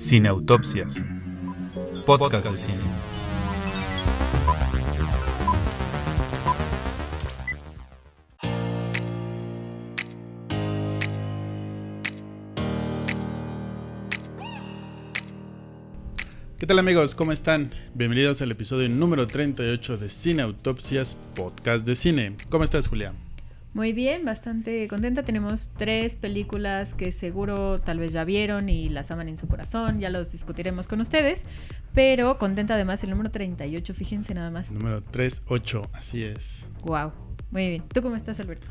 Cineautopsias. Podcast de cine. ¿Qué tal amigos? ¿Cómo están? Bienvenidos al episodio número 38 de Cineautopsias, podcast de cine. ¿Cómo estás, Julia? Muy bien, bastante contenta. Tenemos tres películas que seguro tal vez ya vieron y las aman en su corazón. Ya los discutiremos con ustedes. Pero contenta además el número 38, fíjense nada más. Número 38, así es. Wow, muy bien. ¿Tú cómo estás, Alberto?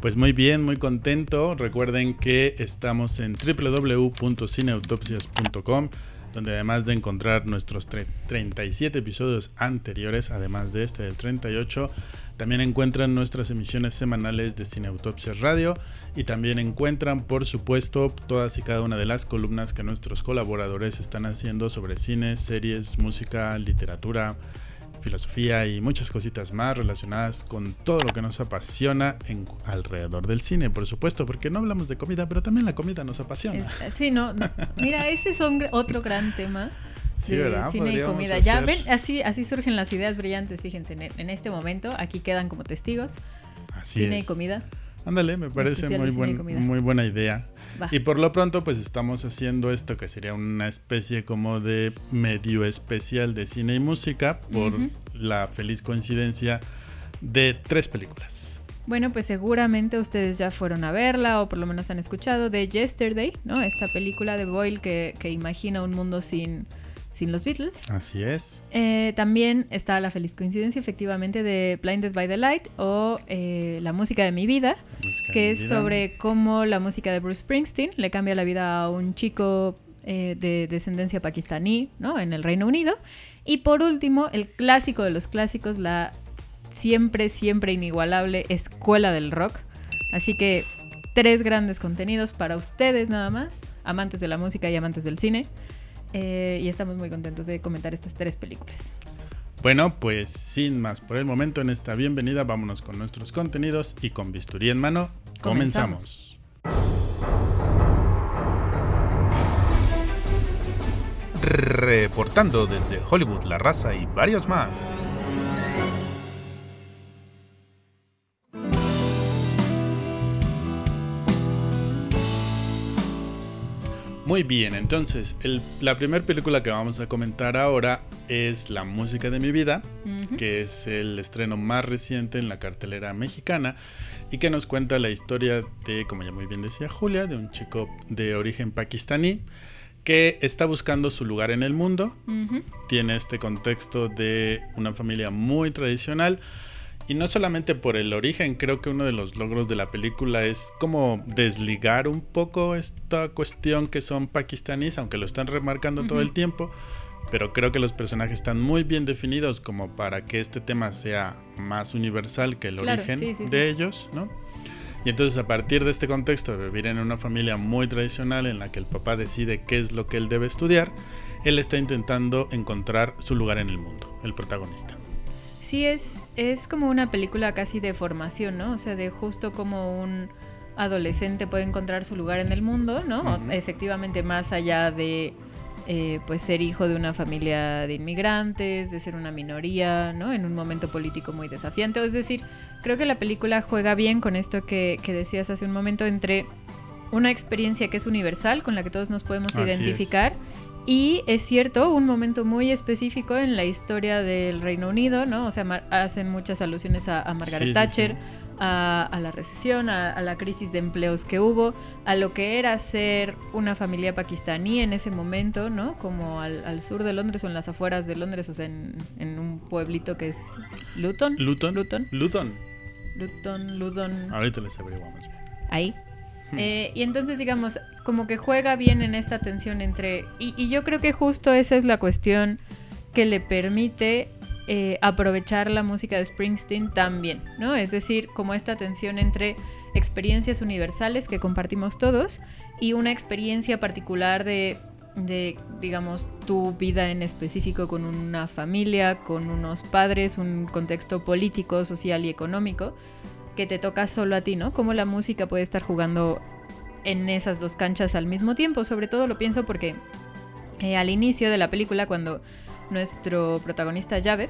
Pues muy bien, muy contento. Recuerden que estamos en www.cineautopsias.com donde además de encontrar nuestros 37 episodios anteriores, además de este del 38, también encuentran nuestras emisiones semanales de Cineautopsias Radio y también encuentran, por supuesto, todas y cada una de las columnas que nuestros colaboradores están haciendo sobre cine, series, música, literatura, filosofía y muchas cositas más relacionadas con todo lo que nos apasiona en, alrededor del cine, por supuesto, porque no hablamos de comida, pero también la comida nos apasiona. sí, no, mira, ese es otro gran tema Sí, ¿verdad? cine y comida. Ya ven, así, así surgen las ideas brillantes, fíjense, en, este momento, aquí quedan como testigos. Así cine y comida. Ándale, me parece muy, buen, muy buena idea. Y por lo pronto, pues estamos haciendo esto que sería una especie como de medio especial de cine y música por la feliz coincidencia de tres películas. Bueno, pues seguramente ustedes ya fueron a verla o por lo menos han escuchado de Yesterday, ¿no? Esta película de Boyle que, que imagina un mundo sin, sin los Beatles. Así es. Eh, también está la feliz coincidencia, efectivamente, de Blinded by the Light o eh, La música de mi vida, que es sobre cómo la música de Bruce Springsteen le cambia la vida a un chico eh, de descendencia pakistaní, ¿no? En el Reino Unido. Y por último, el clásico de los clásicos, la siempre, siempre inigualable Escuela del Rock. Así que tres grandes contenidos para ustedes nada más, amantes de la música y amantes del cine. Eh, y estamos muy contentos de comentar estas tres películas. Bueno, pues sin más por el momento en esta bienvenida, vámonos con nuestros contenidos y con bisturí en mano, comenzamos. Reportando desde Hollywood, La Raza y varios más. Muy bien, entonces la primera película que vamos a comentar ahora es La música de mi vida, que es el estreno más reciente en la cartelera mexicana y que nos cuenta la historia de, como ya muy bien decía Julia, de un chico de origen pakistaní que está buscando su lugar en el mundo. Tiene este contexto de una familia muy tradicional y no solamente por el origen, creo que uno de los logros de la película es como desligar un poco esta cuestión que son pakistaníes, aunque lo están remarcando todo el tiempo. Pero creo que los personajes están muy bien definidos como para que este tema sea más universal que el origen de ellos, ¿no? Y entonces a partir de este contexto de vivir en una familia muy tradicional en la que el papá decide qué es lo que él debe estudiar, él está intentando encontrar su lugar en el mundo, el protagonista. Sí, es, es como una película casi de formación, ¿no? O sea, de justo como un adolescente puede encontrar su lugar en el mundo, ¿no? Efectivamente, más allá de eh, pues ser hijo de una familia de inmigrantes, de ser una minoría, ¿no? En un momento político muy desafiante. Es decir, creo que la película juega bien con esto que, que decías hace un momento entre una experiencia que es universal, con la que todos nos podemos identificar. Y es cierto, un momento muy específico en la historia del Reino Unido, ¿no? O sea, hacen muchas alusiones a, Margaret Thatcher, A, la recesión, a, la crisis de empleos que hubo, a lo que era ser una familia pakistaní en ese momento, ¿no? Como al, sur de Londres o en las afueras de Londres, o sea, en, un pueblito que es Luton. Luton. Luton. Luton. Luton, Luton. Ahorita les averiguamos bien. Ahí. Eh, y entonces, digamos, como que juega bien en esta tensión entre... Y, yo creo que justo esa es la cuestión que le permite eh, aprovechar la música de Springsteen también, ¿no? Es decir, como esta tensión entre experiencias universales que compartimos todos y una experiencia particular de, de, digamos, tu vida en específico con una familia, con unos padres, un contexto político, social y económico que te toca solo a ti, ¿no? Cómo la música puede estar jugando en esas dos canchas al mismo tiempo. Sobre todo lo pienso porque eh, al inicio de la película, cuando nuestro protagonista Javed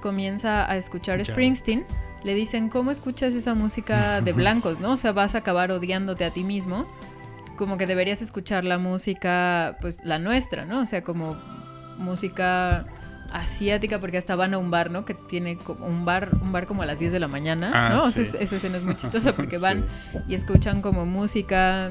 comienza a escuchar Springsteen, le dicen, ¿cómo escuchas esa música de blancos, no? O sea, vas a acabar odiándote a ti mismo. Como que deberías escuchar la música, pues la nuestra, ¿no? O sea, como música asiática porque hasta van a un bar, ¿no? Que tiene como un bar, un bar como a las 10 de la mañana, Ah, ¿no? O sí. sea, esa escena es muy chistosa porque Sí. van y escuchan como música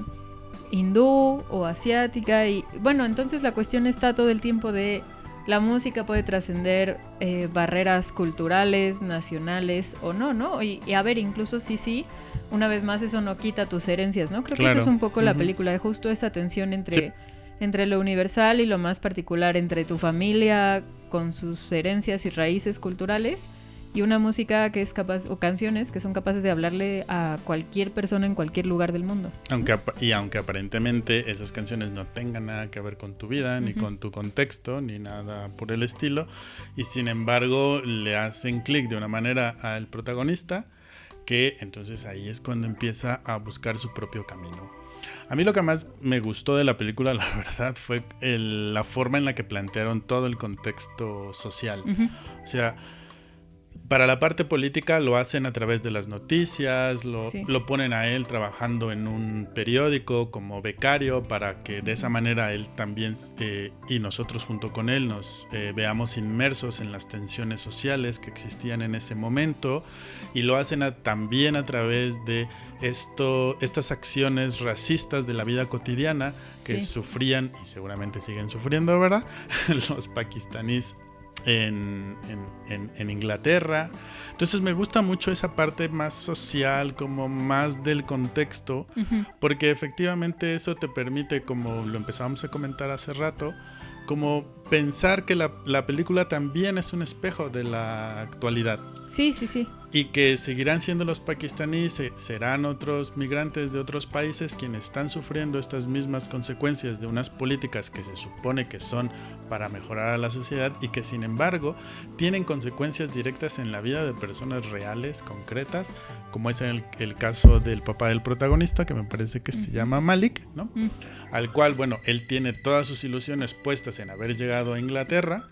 hindú o asiática y bueno, entonces la cuestión está todo el tiempo de la música puede trascender eh, barreras culturales, nacionales o no, ¿no? Y, y a ver, incluso sí, sí, una vez más eso no quita tus herencias, ¿no? Creo que eso es un poco la película, de justo esa tensión entre, Sí. Entre lo universal y lo más particular, entre tu familia con sus herencias y raíces culturales y una música que es capaz, o canciones que son capaces de hablarle a cualquier persona en cualquier lugar del mundo. Aunque, y aunque aparentemente esas canciones no tengan nada que ver con tu vida, ni con tu contexto, ni nada por el estilo, y sin embargo le hacen clic de una manera al protagonista, que entonces ahí es cuando empieza a buscar su propio camino. A mí lo que más me gustó de la película, la verdad, fue el- la forma en la que plantearon todo el contexto social. O sea, para la parte política lo hacen a través de las noticias, lo, Sí. lo ponen a él trabajando en un periódico como becario para que de esa manera él también eh, y nosotros junto con él nos eh, veamos inmersos en las tensiones sociales que existían en ese momento y lo hacen a- también a través de esto, estas acciones racistas de la vida cotidiana que Sí. sufrían y seguramente siguen sufriendo, ¿verdad? Los pakistaníes en, en- en- en Inglaterra. Entonces me gusta mucho esa parte más social, como más del contexto, porque efectivamente eso te permite, como lo empezamos a comentar hace rato, como pensar que la, la película también es un espejo de la actualidad Sí, sí, sí. y que seguirán siendo los pakistaníes, se- serán otros migrantes de otros países quienes están sufriendo estas mismas consecuencias de unas políticas que se supone que son para mejorar a la sociedad y que sin embargo tienen consecuencias directas en la vida de personas reales, concretas, como es el, el caso del papá del protagonista, que me parece que se llama Malik, ¿no? Mm. al cual, bueno, él tiene todas sus ilusiones puestas en haber llegado a Inglaterra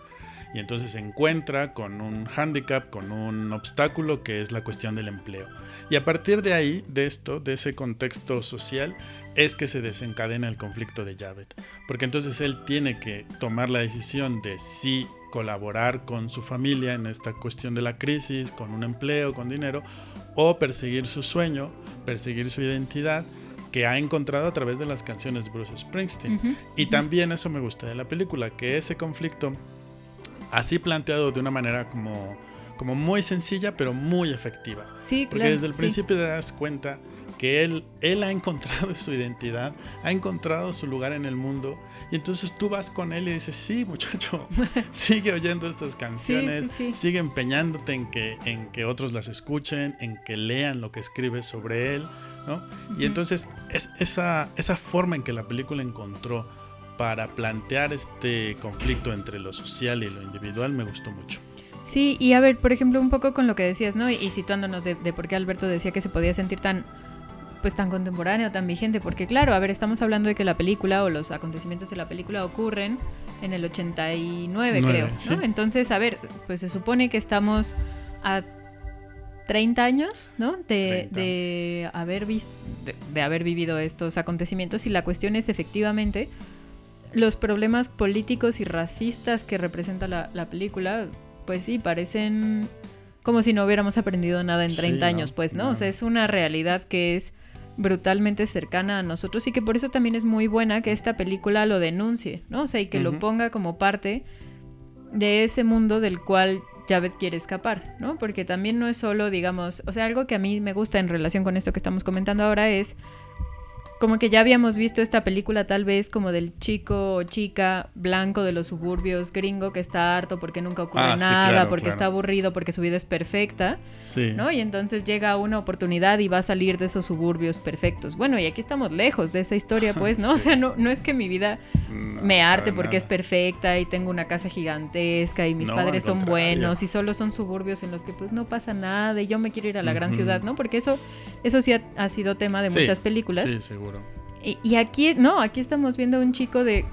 y entonces se encuentra con un hándicap, con un obstáculo que es la cuestión del empleo. Y a partir de ahí, de esto, de ese contexto social, es que se desencadena el conflicto de Javed. Porque entonces él tiene que tomar la decisión de si colaborar con su familia en esta cuestión de la crisis, con un empleo, con dinero, o perseguir su sueño, perseguir su identidad que ha encontrado a través de las canciones de Bruce Springsteen. Y también eso me gusta de la película, que ese conflicto, así planteado de una manera como, como muy sencilla, pero muy efectiva. Sí, Porque claro. desde el sí. principio te das cuenta que él, él ha encontrado su identidad, ha encontrado su lugar en el mundo, y entonces tú vas con él y dices, sí, muchacho, sigue oyendo estas canciones, sí, sí. sigue empeñándote en que, en que otros las escuchen, en que lean lo que escribes sobre él, ¿no? Y entonces es esa, esa forma en que la película encontró para plantear este conflicto entre lo social y lo individual me gustó mucho. Sí, y a ver, por ejemplo, un poco con lo que decías, ¿no? Y, y situándonos de, de por qué Alberto decía que se podía sentir tan pues tan contemporáneo, tan vigente, porque claro, a ver, estamos hablando de que la película o los acontecimientos de la película ocurren en el 89, Nueve, creo, sí. ¿no? Entonces, a ver, pues se supone que estamos a 30 años, ¿no? De, 30. de haber vis- de, de haber vivido estos acontecimientos y la cuestión es efectivamente los problemas políticos y racistas que representa la, la película, pues sí, parecen como si no hubiéramos aprendido nada en Sí, 30 no, años, pues, ¿no? no. O sea, es una realidad que es brutalmente cercana a nosotros y que por eso también es muy buena que esta película lo denuncie, ¿no? O sea, y que lo ponga como parte de ese mundo del cual Javed quiere escapar, ¿no? Porque también no es solo, digamos, o sea, algo que a mí me gusta en relación con esto que estamos comentando ahora es como que ya habíamos visto esta película tal vez como del chico o chica blanco de los suburbios gringo que está harto porque nunca ocurre Ah, sí, nada, claro, porque claro. está aburrido, porque su vida es perfecta, Sí. ¿no? Y entonces llega una oportunidad y va a salir de esos suburbios perfectos. Bueno, y aquí estamos lejos de esa historia, pues, ¿no? O sea, no, no es que mi vida No, me arte porque es perfecta y tengo una casa gigantesca y mis No, padres son buenos y solo son suburbios en los que pues no pasa nada y yo me quiero ir a la gran ciudad, ¿no? Porque eso, eso sí ha, ha sido tema de muchas películas. Sí, seguro. Y, y aquí, no, aquí estamos viendo un chico de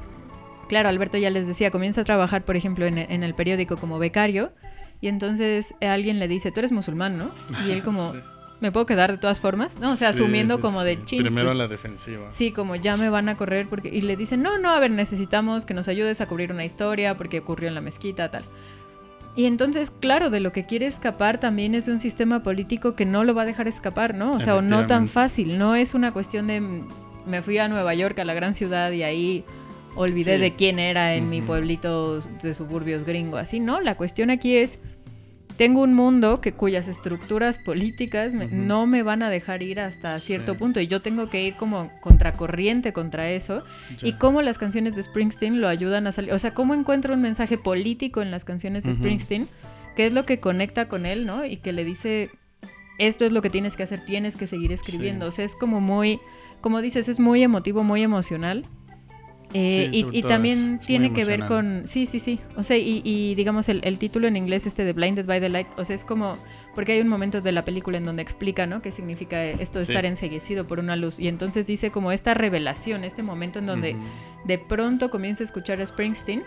claro, Alberto ya les decía, comienza a trabajar, por ejemplo, en, en el periódico como becario y entonces alguien le dice, tú eres musulmán, ¿no? Y él como... ¿Me puedo quedar de todas formas? ¿No? O sea, asumiendo como de ching. Primero pues, la defensiva. Sí, como ya me van a correr porque... Y le dicen, no, no, a ver, necesitamos que nos ayudes a cubrir una historia porque ocurrió en la mezquita, tal. Y entonces, claro, de lo que quiere escapar también es de un sistema político que no lo va a dejar escapar, ¿no? O sea, o no tan fácil. No es una cuestión de me fui a Nueva York, a la gran ciudad, y ahí olvidé de quién era en mi pueblito de suburbios gringo. Así, ¿no? La cuestión aquí es tengo un mundo que cuyas estructuras políticas no me van a dejar ir hasta cierto punto y yo tengo que ir como contracorriente contra eso y cómo las canciones de Springsteen lo ayudan a salir, o sea, cómo encuentro un mensaje político en las canciones de Springsteen, que es lo que conecta con él, ¿no? Y que le dice, esto es lo que tienes que hacer, tienes que seguir escribiendo, o sea, es como muy, como dices, es muy emotivo, muy emocional eh, y, también tiene que ver con, sí, sí, sí, o sea, y, digamos el, título en inglés este de Blinded by the Light, o sea, es como, porque hay un momento de la película en donde explica, ¿no? ¿Qué significa esto de estar enseguecido por una luz? Y entonces dice como esta revelación, este momento en donde de pronto comienza a escuchar a Springsteen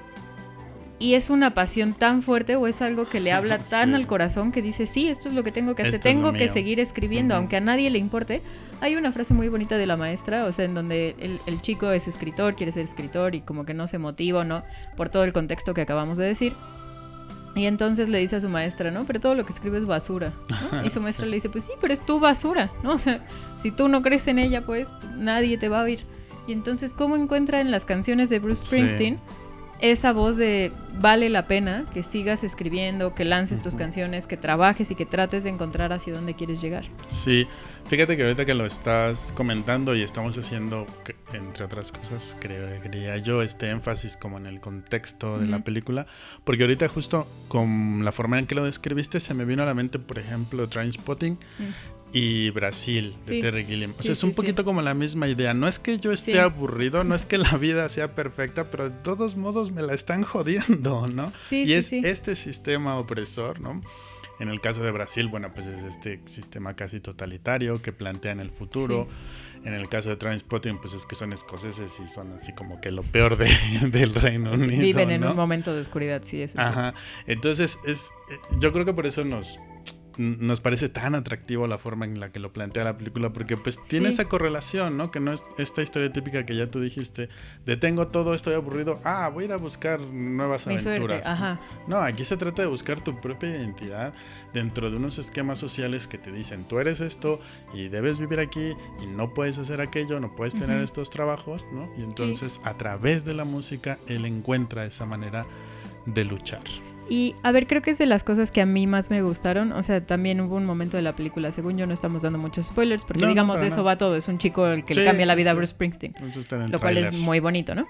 y es una pasión tan fuerte o es algo que le habla tan al corazón que dice, sí, esto es lo que tengo que hacer, tengo que seguir escribiendo, aunque a nadie le importe. Hay una frase muy bonita de la maestra, o sea, en donde el, chico es escritor, quiere ser escritor y como que no se motiva, ¿no? Por todo el contexto que acabamos de decir. Y entonces le dice a su maestra, ¿no? Pero todo lo que escribe es basura. Y su maestra le dice, pues sí, pero es tu basura, ¿no? O sea, si tú no crees en ella, pues nadie te va a oír. Y entonces, ¿cómo encuentra en las canciones de Bruce Springsteen? Esa voz de vale la pena que sigas escribiendo, que lances tus canciones, que trabajes y que trates de encontrar hacia dónde quieres llegar. Sí, fíjate que ahorita que lo estás comentando y estamos haciendo, entre otras cosas, creo, creía yo, este énfasis como en el contexto de la película, porque ahorita justo con la forma en que lo describiste se me vino a la mente, por ejemplo, Trainspotting, y Brasil de Terry Gilliam. O sea, es un poquito como la misma idea. No es que yo esté aburrido, no es que la vida sea perfecta, pero de todos modos me la están jodiendo, ¿no? y es este sistema opresor, ¿no? En el caso de Brasil, bueno, pues es este sistema casi totalitario que plantean el futuro. En el caso de Transpotting, pues es que son escoceses y son así como que lo peor de, del Reino Unido. Viven en un momento de oscuridad, sí, eso Ajá. Entonces, es, eh, yo creo que por eso nos nos parece tan atractivo la forma en la que lo plantea la película, porque pues tiene esa correlación, ¿no? Que no es esta historia típica que ya tú dijiste, detengo todo, estoy aburrido, ah, voy a ir a buscar nuevas aventuras. No, aquí se trata de buscar tu propia identidad dentro de unos esquemas sociales que te dicen, tú eres esto y debes vivir aquí y no puedes hacer aquello, no puedes tener estos trabajos, ¿no? Y entonces a través de la música él encuentra esa manera de luchar. Y a ver, creo que es de las cosas que a mí más me gustaron. O sea, también hubo un momento de la película, según yo no estamos dando muchos spoilers, porque digamos de eso va todo. Es un chico el que le cambia la vida a Bruce Springsteen. Lo cual es muy bonito, ¿no?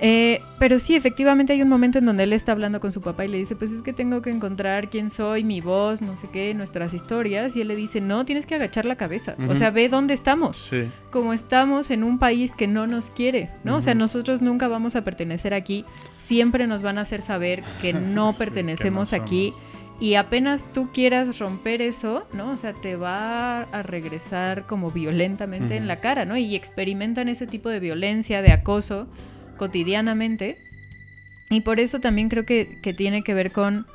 Eh, pero sí, efectivamente hay un momento en donde él está hablando con su papá y le dice, pues es que tengo que encontrar quién soy, mi voz, no sé qué, nuestras historias. Y él le dice, no, tienes que agachar la cabeza. O sea, ve dónde estamos. Como estamos en un país que no nos quiere, ¿no? O sea, nosotros nunca vamos a pertenecer aquí. Siempre nos van a hacer saber que no pertenecemos aquí. Y apenas tú quieras romper eso, ¿no? O sea, te va a regresar como violentamente en la cara, ¿no? Y experimentan ese tipo de violencia, de acoso cotidianamente. Y por eso también creo que, tiene que ver con,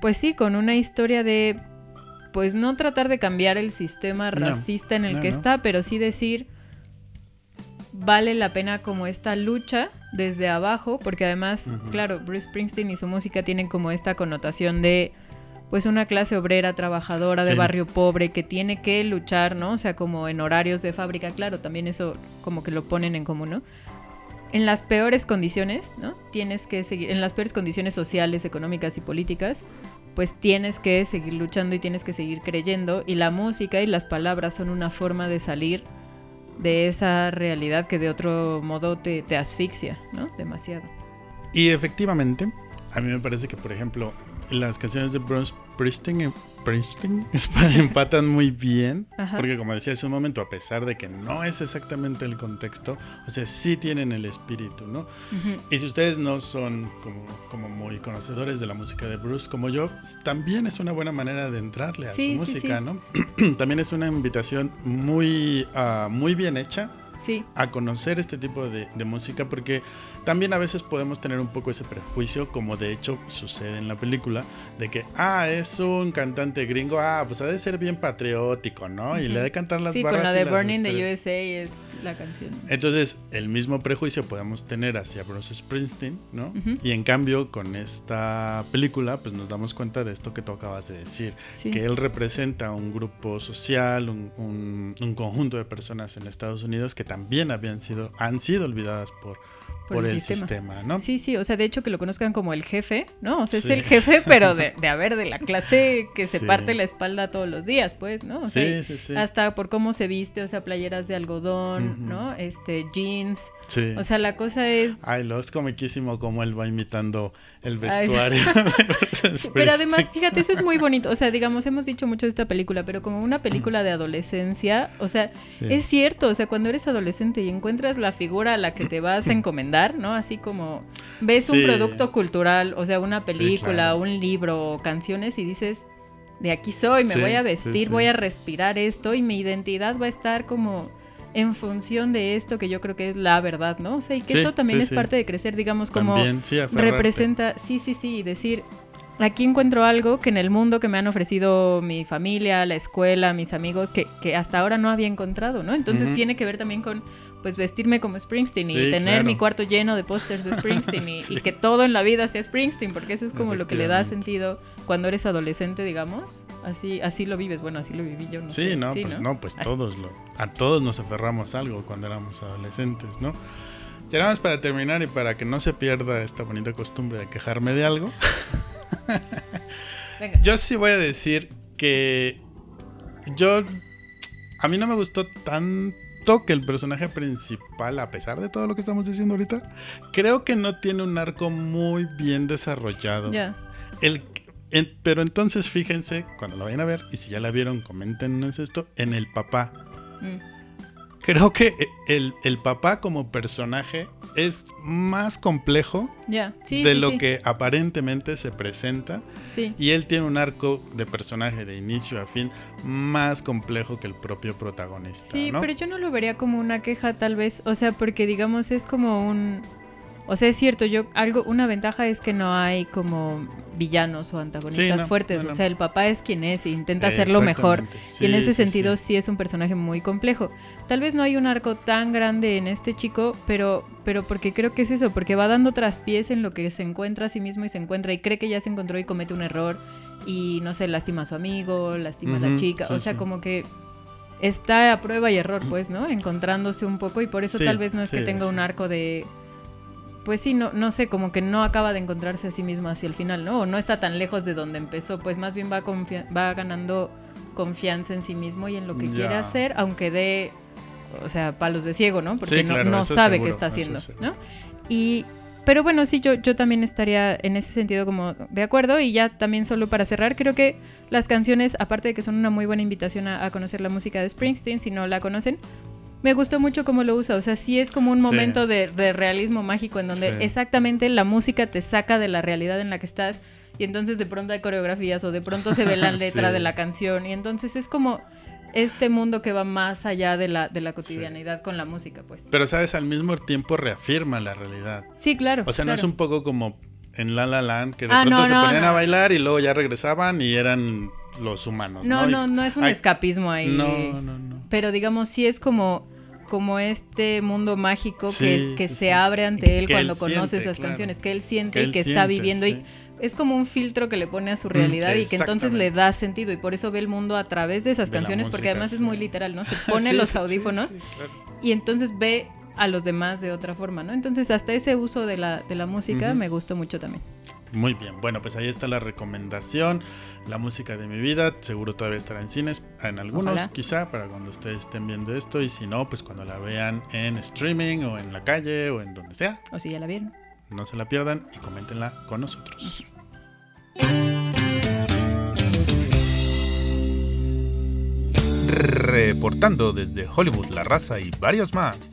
pues sí, con una historia de, pues no tratar de cambiar el sistema racista en el que está, pero sí decir, vale la pena como esta lucha desde abajo, porque además, claro, Bruce Springsteen y su música tienen como esta connotación de pues una clase obrera, trabajadora, de barrio pobre, que tiene que luchar, ¿no? O sea, como en horarios de fábrica, claro, también eso como que lo ponen en común, ¿no? En las peores condiciones, ¿no? Tienes que seguir, en las peores condiciones sociales, económicas y políticas, pues tienes que seguir luchando y tienes que seguir creyendo. Y la música y las palabras son una forma de salir de esa realidad que de otro modo te, asfixia, ¿no? Demasiado. Y efectivamente, a mí me parece que, por ejemplo, las canciones de Bruce Springsteen Princeton empatan muy bien. Porque como decía hace un momento, a pesar de que no es exactamente el contexto, o sea, sí tienen el espíritu, ¿no? Y si ustedes no son como, como muy conocedores de la música de Bruce como yo, también es una buena manera de entrarle a su música, ¿no? también es una invitación muy, ah, muy bien hecha a conocer este tipo de, música porque también a veces podemos tener un poco ese prejuicio, como de hecho sucede en la película, de que, ah, es un cantante gringo, ah, pues ha de ser bien patriótico, ¿no? Y le ha de cantar las sí, barras. con la de Burning the USA es la canción. Entonces, el mismo prejuicio podemos tener hacia Bruce Springsteen, ¿no? Y en cambio, con esta película, pues nos damos cuenta de esto que tú acabas de decir, que él representa un grupo social, un, un conjunto de personas en Estados Unidos que también habían sido, han sido olvidadas por, por, el, sistema. ¿no? Sí, sí, o sea, de hecho que lo conozcan como el jefe, ¿no? O sea, es el jefe, pero de, de, a ver, de la clase que se parte la espalda todos los días, pues, ¿no? O sea, sí, sí, Hasta por cómo se viste, o sea, playeras de algodón, ¿no? Este, jeans. Sí. O sea, la cosa es... Ay, lo es comiquísimo como él va imitando el vestuario. pero además, fíjate, eso es muy bonito. O sea, digamos, hemos dicho mucho de esta película, pero como una película de adolescencia, o sea, es cierto, o sea, cuando eres adolescente y encuentras la figura a la que te vas a encomendar, ¿no? Así como ves un producto cultural, o sea, una película, un libro, canciones y dices, de aquí soy, me voy a vestir, voy a respirar esto y mi identidad va a estar como en función de esto que yo creo que es la verdad, ¿no? O sea, y que eso también es parte de crecer, digamos, como representa, sí, sí, sí, decir, aquí encuentro algo que en el mundo que me han ofrecido mi familia, la escuela, mis amigos, que, que hasta ahora no había encontrado, ¿no? Entonces tiene que ver también con pues vestirme como Springsteen y tener mi cuarto lleno de pósters de Springsteen y, que todo en la vida sea Springsteen, porque eso es como lo que le da sentido cuando eres adolescente, digamos. Así así lo vives, bueno, así lo viví yo. No sí, no, pues no, pues todos, lo, a todos nos aferramos a algo cuando éramos adolescentes, ¿no? Ya nada más para terminar y para que no se pierda esta bonita costumbre de quejarme de algo. Yo sí voy a decir que yo a mí no me gustó tanto que el personaje principal, a pesar de todo lo que estamos diciendo ahorita, creo que no tiene un arco muy bien desarrollado. Ya. El, pero entonces fíjense, cuando lo vayan a ver, y si ya la vieron, coméntenos esto, en el papá. Mm creo que el, el, papá como personaje es más complejo de lo que aparentemente se presenta. Y él tiene un arco de personaje de inicio a fin más complejo que el propio protagonista. Sí, pero yo no lo vería como una queja tal vez, o sea, porque digamos es como un o sea, es cierto, yo algo una ventaja es que no hay como villanos o antagonistas fuertes, o sea, el papá es quien es e intenta hacerlo mejor. Y en ese sentido sí. es un personaje muy complejo. Tal vez no hay un arco tan grande en este chico, pero pero porque creo que es eso, porque va dando traspiés en lo que se encuentra a sí mismo y se encuentra y cree que ya se encontró y comete un error y no sé, lastima a su amigo, lastima a la chica, o sea, como que está a prueba y error, pues, ¿no? Encontrándose un poco y por eso tal vez no es que tenga un arco de pues sí, no, no sé, como que no acaba de encontrarse a sí mismo hacia el final, ¿no? O no está tan lejos de donde empezó, pues más bien va, va ganando confianza en sí mismo y en lo que quiere hacer, aunque dé, o sea, palos de ciego, ¿no? Porque no, sabe qué está haciendo, ¿no? Y, pero bueno, sí, yo, yo también estaría en ese sentido como de acuerdo y ya también solo para cerrar, creo que las canciones, aparte de que son una muy buena invitación a, a conocer la música de Springsteen, si no la conocen, me gustó mucho cómo lo usa. O sea, sí es como un momento de, realismo mágico en donde exactamente la música te saca de la realidad en la que estás y entonces de pronto hay coreografías o de pronto se ve la letra de la canción y entonces es como este mundo que va más allá de la, de la cotidianidad con la música, pues. Pero, ¿sabes? Al mismo tiempo reafirma la realidad. Sí, claro. O sea, no es un poco como en La La Land, que de ah, pronto se ponían a bailar y luego ya regresaban y eran los humanos. No, no, no, es un escapismo ahí. No, no, no. Pero digamos, sí es como como este mundo mágico que, se abre ante él cuando conoce esas canciones, que él siente y que está viviendo y es como un filtro que le pone a su mm, realidad y que entonces le da sentido y por eso ve el mundo a través de esas canciones porque además es muy literal, ¿no? Se pone los audífonos y entonces ve a los demás de otra forma, ¿no? Entonces hasta ese uso de la, de la música me gustó mucho también. Muy bien, bueno, pues ahí está la recomendación, la música de mi vida, seguro todavía estará en cines, en algunos quizá, para cuando ustedes estén viendo esto, y si no, pues cuando la vean en streaming o en la calle o en donde sea. O si ya la vieron. No se la pierdan y coméntenla con nosotros. Reportando desde Hollywood, La Raza y varios más.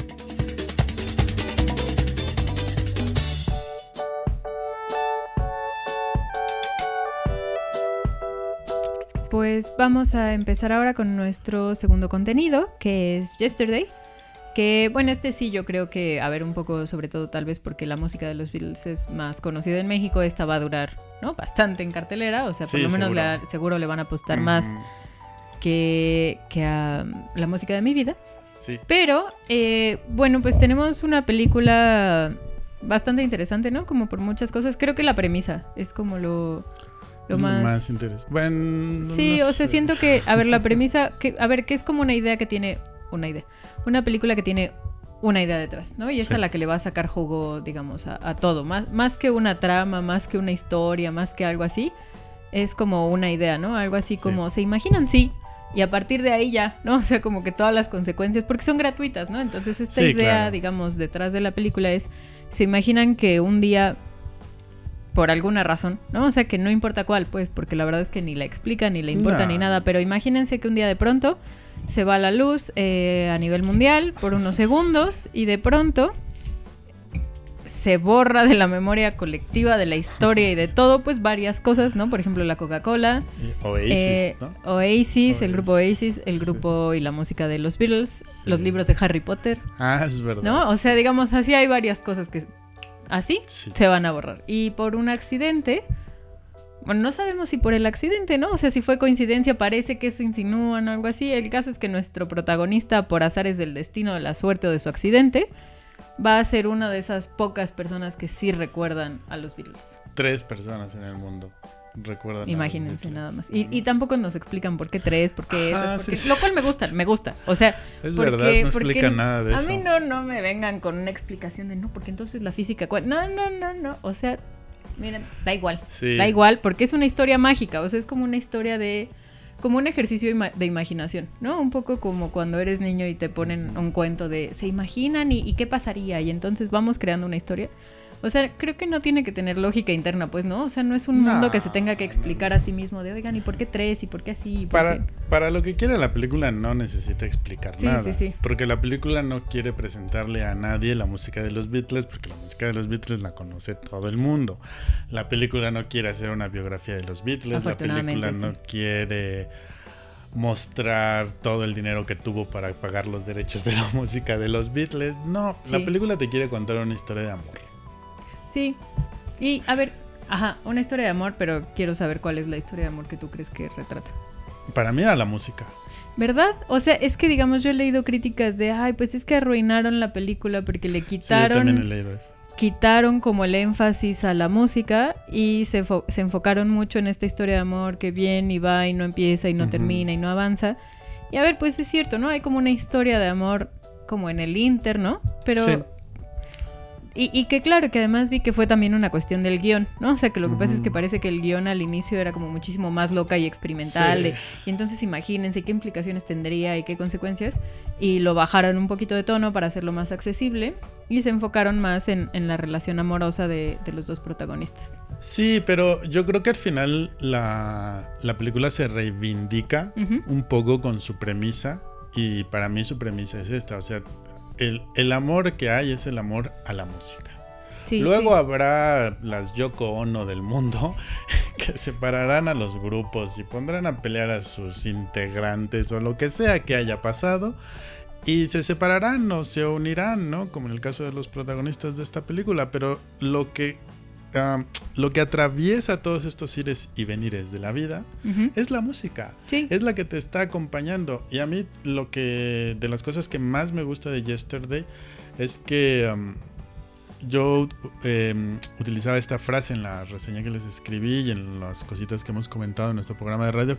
Pues vamos a empezar ahora con nuestro segundo contenido, que es Yesterday. Que bueno, este sí yo creo que, a ver, un poco sobre todo tal vez porque la música de los Beatles es más conocida en México, esta va a durar, ¿no? Bastante en cartelera, o sea, por Sí, lo menos seguro. la- seguro le van a apostar más que, que a la música de mi vida. Sí. Pero, eh, bueno, pues tenemos una película bastante interesante, ¿no? Como por muchas cosas. Creo que la premisa es como lo, lo Es más... interesante. Bueno, Sí, no o sea, siento que, a ver, la premisa, que, a ver, que es como una idea que tiene, una idea, una película que tiene una idea detrás, ¿no? Y es Sí. a la que le va a sacar jugo, digamos, a, a todo, más, más que una trama, más que una historia, más que algo así, es como una idea, ¿no? Algo así Sí. como, se imaginan, sí, y a partir de ahí ya, ¿no? O sea, como que todas las consecuencias, porque son gratuitas, ¿no? Entonces esta Sí, idea, claro. digamos, detrás de la película es, se imaginan que un día por alguna razón, ¿no? O sea, que no importa cuál, pues, porque la verdad es que ni la explica, ni le importa, ni nada, pero imagínense que un día de pronto se va la luz eh, a nivel mundial por unos segundos y de pronto se borra de la memoria colectiva de la historia y de todo, pues varias cosas, ¿no? Por ejemplo, la Coca-Cola, Oasis, eh, ¿no? Oasis, el grupo Oasis, el sí. grupo y la música de los Beatles, Sí. los libros de Harry Potter, Ah, es verdad. ¿no? O sea, digamos, así hay varias cosas que así Sí. se van a borrar. Y por un accidente, bueno, no sabemos si por el accidente, ¿no? O sea, si fue coincidencia, parece que eso insinúan o algo así. El caso es que nuestro protagonista, por azares del destino, de la suerte o de su accidente, va a ser una de esas pocas personas que sí recuerdan a los Beatles. Tres personas en el mundo recuerdan. a Imagínense nada más. Y, y tampoco nos explican por qué tres, por qué sí, sí. lo cual me gusta, me gusta. O sea, Es porque- verdad, no porque explica nada de a eso. mí no, no me vengan con una explicación de no, porque entonces la física... cua-". No, no, no, no. O sea, miren, da igual. Sí. Da igual, porque es una historia mágica. O sea, es como una historia de... Como un ejercicio de imaginación, ¿no? Un poco como cuando eres niño y te ponen un cuento de se imaginan y, y qué pasaría y entonces vamos creando una historia. O sea, creo que no tiene que tener lógica interna, pues, ¿no? O sea, no es un No, mundo que se tenga que explicar a sí mismo de, oigan, ¿y por qué tres? ¿Y por qué así? ¿Y por Para, qué?". para lo que quiere la película no necesita explicar Sí, nada. sí, sí. Porque la película no quiere presentarle a nadie la música de los Beatles, porque la música de los Beatles la conoce todo el mundo. La película no quiere hacer una biografía de los Beatles, la película no quiere mostrar todo el dinero que tuvo para pagar los derechos de la música de los Beatles. No, la película te quiere contar una historia de amor. Sí. Y, a ver, ajá, una historia de amor, pero quiero saber cuál es la historia de amor que tú crees que retrata. Para mí a la música. ¿Verdad? O sea, es que digamos, yo he leído críticas de, ay, pues es que arruinaron la película porque le Sí, yo quitaron, también he leído eso. quitaron como el énfasis a la música y se, se enfocaron mucho en esta historia de amor que viene y va y no empieza y no Ujú. termina y no avanza. Y a ver, pues es cierto, ¿no? Hay como una historia de amor como en el Inter, ¿no? Pero... Sí. Y, y que claro, que además vi que fue también una cuestión del guion, ¿no? O sea, que lo que pasa es que parece que el guion al inicio era como muchísimo más loca y experimental. Sí. de- y entonces imagínense qué implicaciones tendría y qué consecuencias. Y lo bajaron un poquito de tono para hacerlo más accesible. Y se enfocaron más en, en la relación amorosa de, de los dos protagonistas. Sí, pero yo creo que al final la, la película se reivindica un poco con su premisa y para mí su premisa es esta, o sea, el, el amor que hay es el amor a la música. Sí, Luego sí. habrá las Yoko Ono del mundo que separarán a los grupos y pondrán a pelear a sus integrantes o lo que sea que haya pasado y se separarán o se unirán, ¿no? Como en el caso de los protagonistas de esta película, pero lo que lo que atraviesa todos estos ires y venires de la vida es la música. Sí. Es la que te está acompañando. Y a mí lo que de las cosas que más me gusta de Yesterday es que um, yo em, utilizaba esta frase en la reseña que les escribí y en las cositas que hemos comentado en nuestro programa de radio.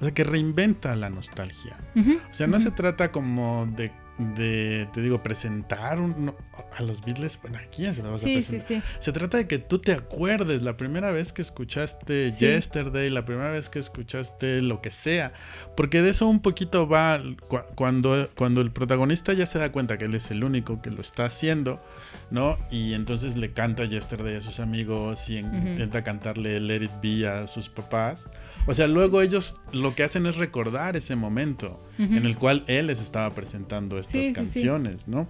O sea, que reinventa la nostalgia. O sea, no se trata como de, de, te digo, presentar un- a los Beatles. Bueno, ¿a quién se los vas a Sí, sí, presentar? sí. Se trata de que tú te acuerdes la primera vez que escuchaste. Yesterday, la primera vez que escuchaste lo que sea. Porque de eso un poquito va cu- cuando, cuando el protagonista ya se da cuenta que él es el único que lo está haciendo, ¿no? Y entonces le canta Yesterday a sus amigos y intenta cantarle Let It Be a sus papás. O sea, luego ellos lo que hacen es recordar ese momento en el cual él les estaba presentando estas Sí, sí, sí. canciones, ¿no?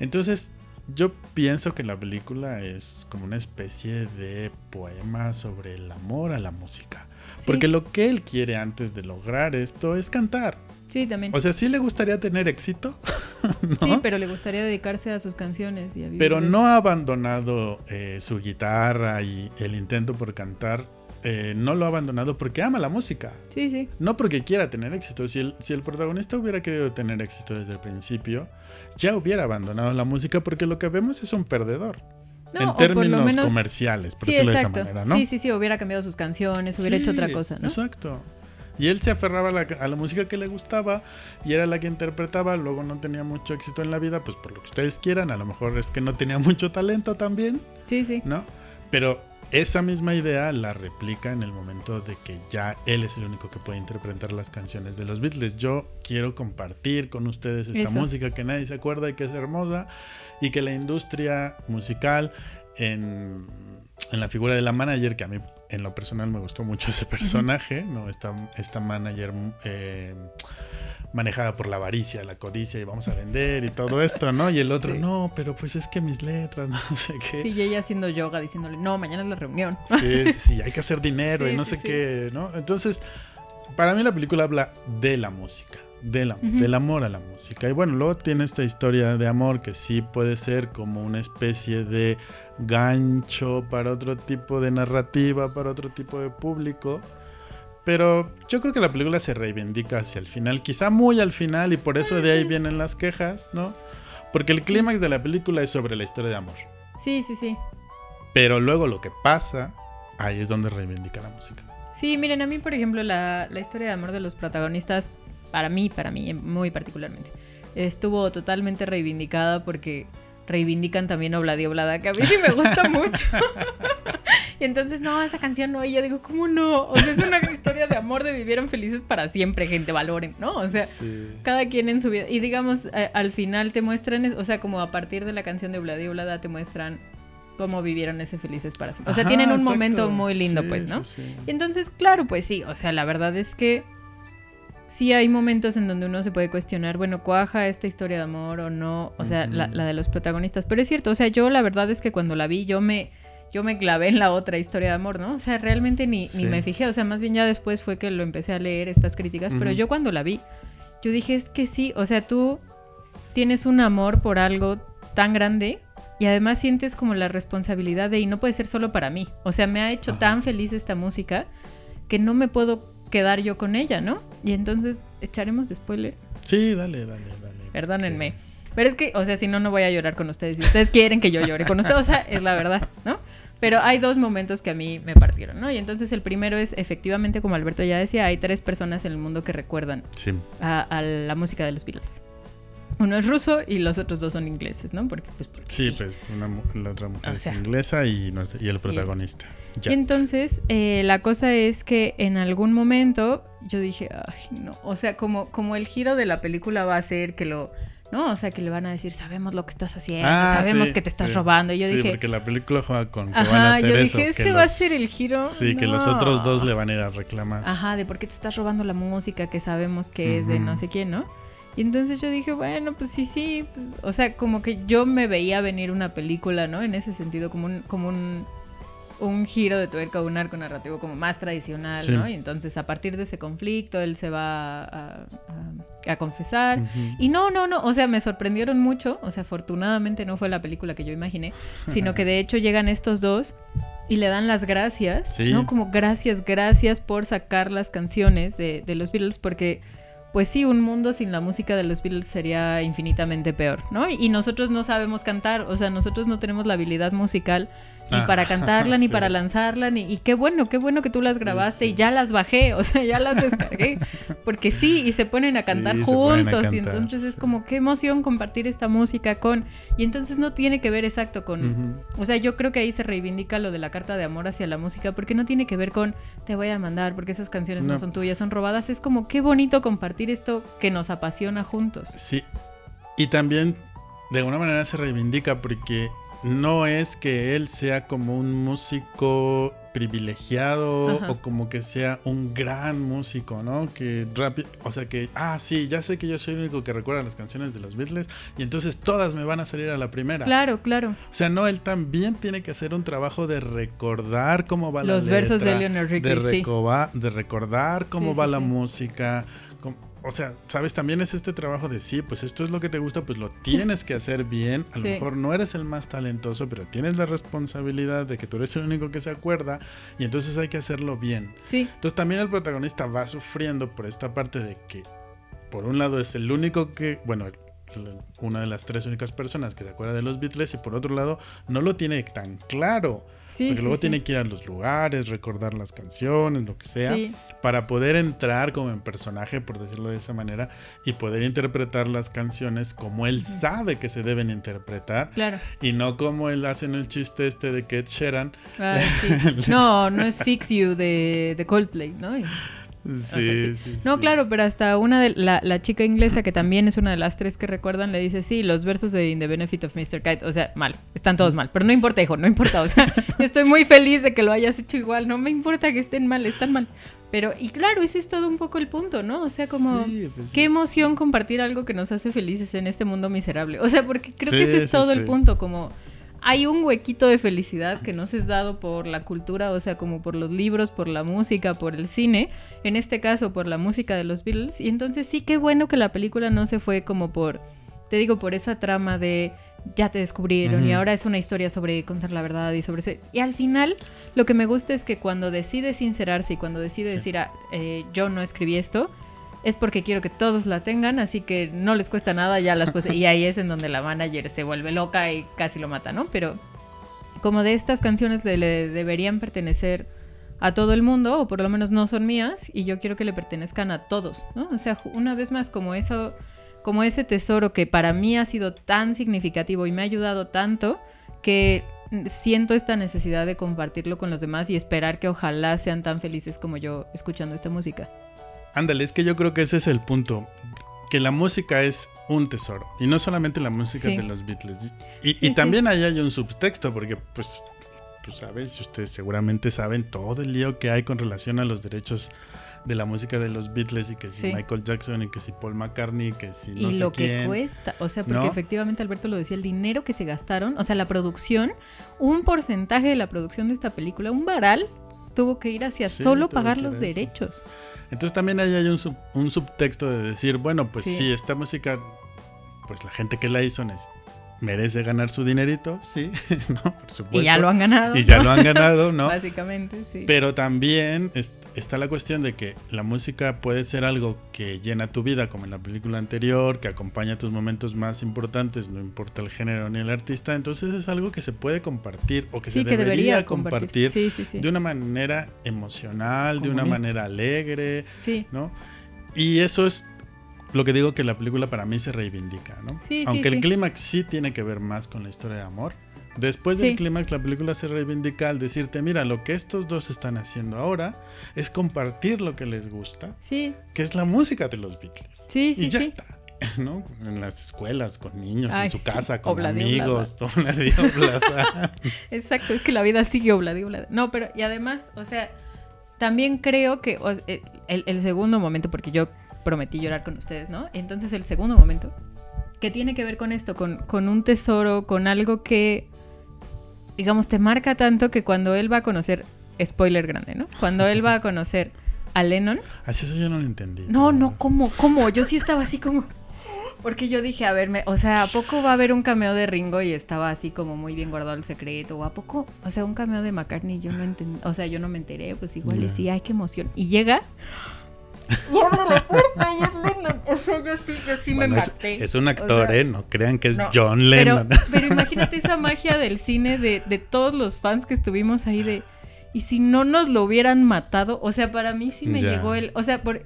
Entonces, yo pienso que la película es como una especie de poema sobre el amor a la música. Porque lo que él quiere antes de lograr esto es cantar. Sí, también. O sea, sí le gustaría tener éxito. Sí, pero le gustaría dedicarse a sus canciones. Y a pero no ha abandonado eh, su guitarra y el intento por cantar. Eh, no lo ha abandonado porque ama la música. Sí, sí. No porque quiera tener éxito. Si el, si el protagonista hubiera querido tener éxito desde el principio, ya hubiera abandonado la música porque lo que vemos es un perdedor. en términos comerciales, por decirlo de esa manera, ¿no? Sí, sí, sí, hubiera cambiado sus canciones, hubiera hecho otra cosa, ¿no? Exacto. Y él se aferraba a la, música que le gustaba y era la que interpretaba. Luego no tenía mucho éxito en la vida, pues por lo que ustedes quieran. A lo mejor es que no tenía mucho talento también. Sí, sí. ¿No? Pero esa misma idea la replica en el momento de que ya él es el único que puede interpretar las canciones de los Beatles. Yo quiero compartir con ustedes esta música que nadie se acuerda y que es hermosa y que la industria musical en, en la figura de la manager, que a mí en lo personal me gustó mucho ese personaje, ¿no? Esta, esta manager eh, manejada por la avaricia, la codicia y vamos a vender y todo esto, ¿no? Y el otro, no, pero pues es que mis letras, no sé qué. Sí, y ella haciendo yoga diciéndole, no, mañana es la reunión. Sí, sí, sí hay que hacer dinero y no sé qué, ¿no? Entonces, para mí la película habla de la música. del amor a la música. Y bueno, luego tiene esta historia de amor que sí puede ser como una especie de gancho para otro tipo de narrativa, para otro tipo de público. Pero yo creo que la película se reivindica hacia el final, quizá muy al final, y por eso de ahí vienen las quejas, ¿no? Porque el clímax de la película es sobre la historia de amor. Sí, sí, sí. Pero luego lo que pasa, ahí es donde reivindica la música. Sí, miren, a mí, por ejemplo, la, la historia de amor de los protagonistas, para mí, para mí, muy particularmente, estuvo totalmente reivindicada porque reivindican también Obladi Oblada, que a mí sí me gusta mucho. Y entonces, no, esa canción no, y yo digo, ¿cómo no? O sea, es una historia de amor, de vivieron felices para siempre, gente, valoren, ¿no? O sea, cada quien en su vida. Y digamos, al final te muestran, o sea, como a partir de la canción de Obladi Oblada te muestran cómo vivieron ese felices para siempre. O sea, tienen un momento muy lindo, pues, ¿no? Y entonces, claro, pues sí, o sea, la verdad es que sí hay momentos en donde uno se puede cuestionar, bueno, cuaja esta historia de amor o no, o sea, la, de los protagonistas. Pero es cierto, o sea, yo la verdad es que cuando la vi, yo me, yo me clavé en la otra historia de amor, ¿no? O sea, realmente ni, ni me fijé, o sea, más bien ya después fue que lo empecé a leer estas críticas, pero yo cuando la vi, yo dije, es que sí, o sea, tú tienes un amor por algo tan grande y además sientes como la responsabilidad de, y no puede ser solo para mí, o sea, me ha hecho tan feliz esta música que no me puedo quedar yo con ella, ¿no? Y entonces, ¿echaremos spoilers? Sí, dale, dale, dale. Perdónenme. Pero es que, o sea, si no, no voy a llorar con ustedes. Si ustedes quieren que yo llore con ustedes, o sea, es la verdad, ¿no? Pero hay dos momentos que a mí me partieron, ¿no? Y entonces el primero es, efectivamente, como Alberto ya decía, hay tres personas en el mundo que recuerdan a, la música de los Beatles. Uno es ruso y los otros dos son ingleses, ¿no? Porque, pues, sí, pues la otra mujer es inglesa y, y el protagonista. Y entonces, eh, la cosa es que en algún momento yo dije, ay, no, o sea, como, como el giro de la película va a ser que lo... ¿no? O sea, que le van a decir, sabemos lo que estás haciendo, ah, sabemos que te estás robando. Y yo sí, porque la película juega con que van a hacer yo dije, ese va a ser el giro. Sí, que los otros dos le van a ir a reclamar. Ajá, de por qué te estás robando la música que sabemos que es de no sé quién, ¿no? Y entonces yo dije, bueno, pues sí, sí. Pues, o sea, como que yo me veía venir una película, ¿no? En ese sentido, como un, como un un giro de tuerca, un arco narrativo como más tradicional, ¿no? Y entonces a partir de ese conflicto él se va a, confesar. Y no, no, no, o sea, me sorprendieron mucho, o sea, afortunadamente no fue la película que yo imaginé, sino que de hecho llegan estos dos y le dan las gracias, ¿no? Como gracias, gracias por sacar las canciones de, de los Beatles porque pues sí, un mundo sin la música de los Beatles sería infinitamente peor, ¿no? Y nosotros no sabemos cantar, o sea, nosotros no tenemos la habilidad musical ni ah, para cantarla, ni para lanzarla, ni... Y qué bueno, qué bueno que tú las grabaste y ya las bajé, o sea, ya las descargué. Porque sí, y se ponen a cantar juntos y entonces es como, qué emoción compartir esta música con... Y entonces no tiene que ver exacto con... O sea, yo creo que ahí se reivindica lo de la carta de amor hacia la música, porque no tiene que ver con, te voy a mandar, porque esas canciones no, no son tuyas, son robadas. Es como, qué bonito compartir esto que nos apasiona juntos. Sí. Y también de alguna manera se reivindica porque no es que él sea como un músico privilegiado o como que sea un gran músico, ¿no? Que rápido, o sea que, ah, sí, ya sé que yo soy el único que recuerda las canciones de los Beatles y entonces todas me van a salir a la primera. Claro, claro. O sea, no, él también tiene que hacer un trabajo de recordar cómo va la Los versos de Eleanor Rigby, de, de recordar cómo va la música, o sea, sabes, también es este trabajo de sí, pues esto es lo que te gusta, pues lo tienes que hacer bien. A lo mejor no eres el más talentoso, pero tienes la responsabilidad de que tú eres el único que se acuerda y entonces hay que hacerlo bien. Sí. Entonces también el protagonista va sufriendo por esta parte de que, por un lado, es el único que, bueno, una de las tres únicas personas que se acuerda de los Beatles y por otro lado no lo tiene tan claro. Porque luego tiene que ir a los lugares, recordar las canciones, lo que sea, para poder entrar como en personaje, por decirlo de esa manera, y poder interpretar las canciones como él sabe que se deben interpretar. Claro. Y no como él hace en el chiste este de Kate Sheeran. no, no es Fix You de, de Coldplay, ¿no? Sí, no, claro, pero hasta una de la, la, chica inglesa, que también es una de las tres que recuerdan, le dice, sí, los versos de In the Benefit of Mr. Kite, o sea, mal, están todos mal, pero no importa, hijo, no importa, o sea, estoy muy feliz de que lo hayas hecho igual, no me importa que estén mal, están mal. Pero, y claro, ese es todo un poco el punto, ¿no? O sea, como, pues qué emoción compartir algo que nos hace felices en este mundo miserable. O sea, porque creo que ese es todo el punto, como hay un huequito de felicidad que nos es dado por la cultura, o sea, como por los libros, por la música, por el cine, en este caso por la música de los Beatles, y entonces sí que bueno que la película no se fue como por, te digo, por esa trama de ya te descubrieron y ahora es una historia sobre contar la verdad y sobre ese... Y al final lo que me gusta es que cuando decide sincerarse y cuando decide decir, ah, eh, yo no escribí esto, es porque quiero que todos la tengan, así que no les cuesta nada, ya las puse. Y ahí es en donde la manager se vuelve loca y casi lo mata, ¿no? Pero como de estas canciones le, deberían pertenecer a todo el mundo, o por lo menos no son mías, y yo quiero que le pertenezcan a todos, ¿no? O sea, una vez más, como eso, como ese tesoro que para mí ha sido tan significativo y me ha ayudado tanto, que siento esta necesidad de compartirlo con los demás y esperar que ojalá sean tan felices como yo escuchando esta música. Ándale, es que yo creo que ese es el punto. Que la música es un tesoro. Y no solamente la música de los Beatles. Y, también ahí hay un subtexto, porque pues tú sabes, ustedes seguramente saben todo el lío que hay con relación a los derechos de la música de los Beatles y que si Michael Jackson y que si Paul McCartney, que si no y lo que cuesta, o sea, porque efectivamente Alberto lo decía, el dinero que se gastaron, o sea, la producción, un porcentaje de la producción de esta película, un varal, tuvo que ir hacia solo pagar los derechos. Entonces también ahí hay un, un subtexto de decir, bueno, pues sí. esta música, pues la gente que la hizo merece ganar su dinerito, sí, ¿no? Por supuesto. Y ya lo han ganado. Y ya lo han ganado, ¿no? Básicamente, sí. Pero también está la cuestión de que la música puede ser algo que llena tu vida, como en la película anterior, que acompaña tus momentos más importantes, no importa el género ni el artista, entonces es algo que se puede compartir o que se debería, compartir, de una manera emocional, de una manera alegre, ¿no? Y eso es lo que digo que la película para mí se reivindica, ¿no? Aunque el clímax sí tiene que ver más con la historia de amor. Después del clímax la película se reivindica al decirte, mira, lo que estos dos están haciendo ahora es compartir lo que les gusta, sí. que es la música de los Beatles. Sí, sí, y ya está. ¿no? En las escuelas, con niños, en su casa, con amigos, Exacto, es que la vida sigue obladi, No, pero y además, o sea, también creo que el, el, segundo momento, porque yo prometí llorar con ustedes, ¿no? Entonces el segundo momento, que tiene que ver con esto, con, con un tesoro, con algo que, digamos, te marca tanto que cuando él va a conocer, spoiler grande, ¿no? Cuando él va a conocer a Lennon. Así eso yo no lo entendí. No, no, ¿cómo? ¿Cómo? Yo sí estaba así como... Porque yo dije, a ver, o sea, ¿a poco va a haber un cameo de Ringo y estaba así como muy bien guardado el secreto? ¿O a poco? O sea, un cameo de McCartney, yo no entendí, o sea, yo no me enteré, pues igual y sí, ay, qué emoción. Y llega y abre la puerta y es Lennon. O sea, yo sí, yo sí me maté. Es, un actor, ¿eh? No crean que es John Lennon. Pero, pero, imagínate esa magia del cine de, de todos los fans que estuvimos ahí de y si no nos lo hubieran matado, o sea, para mí sí me llegó el, o sea, por,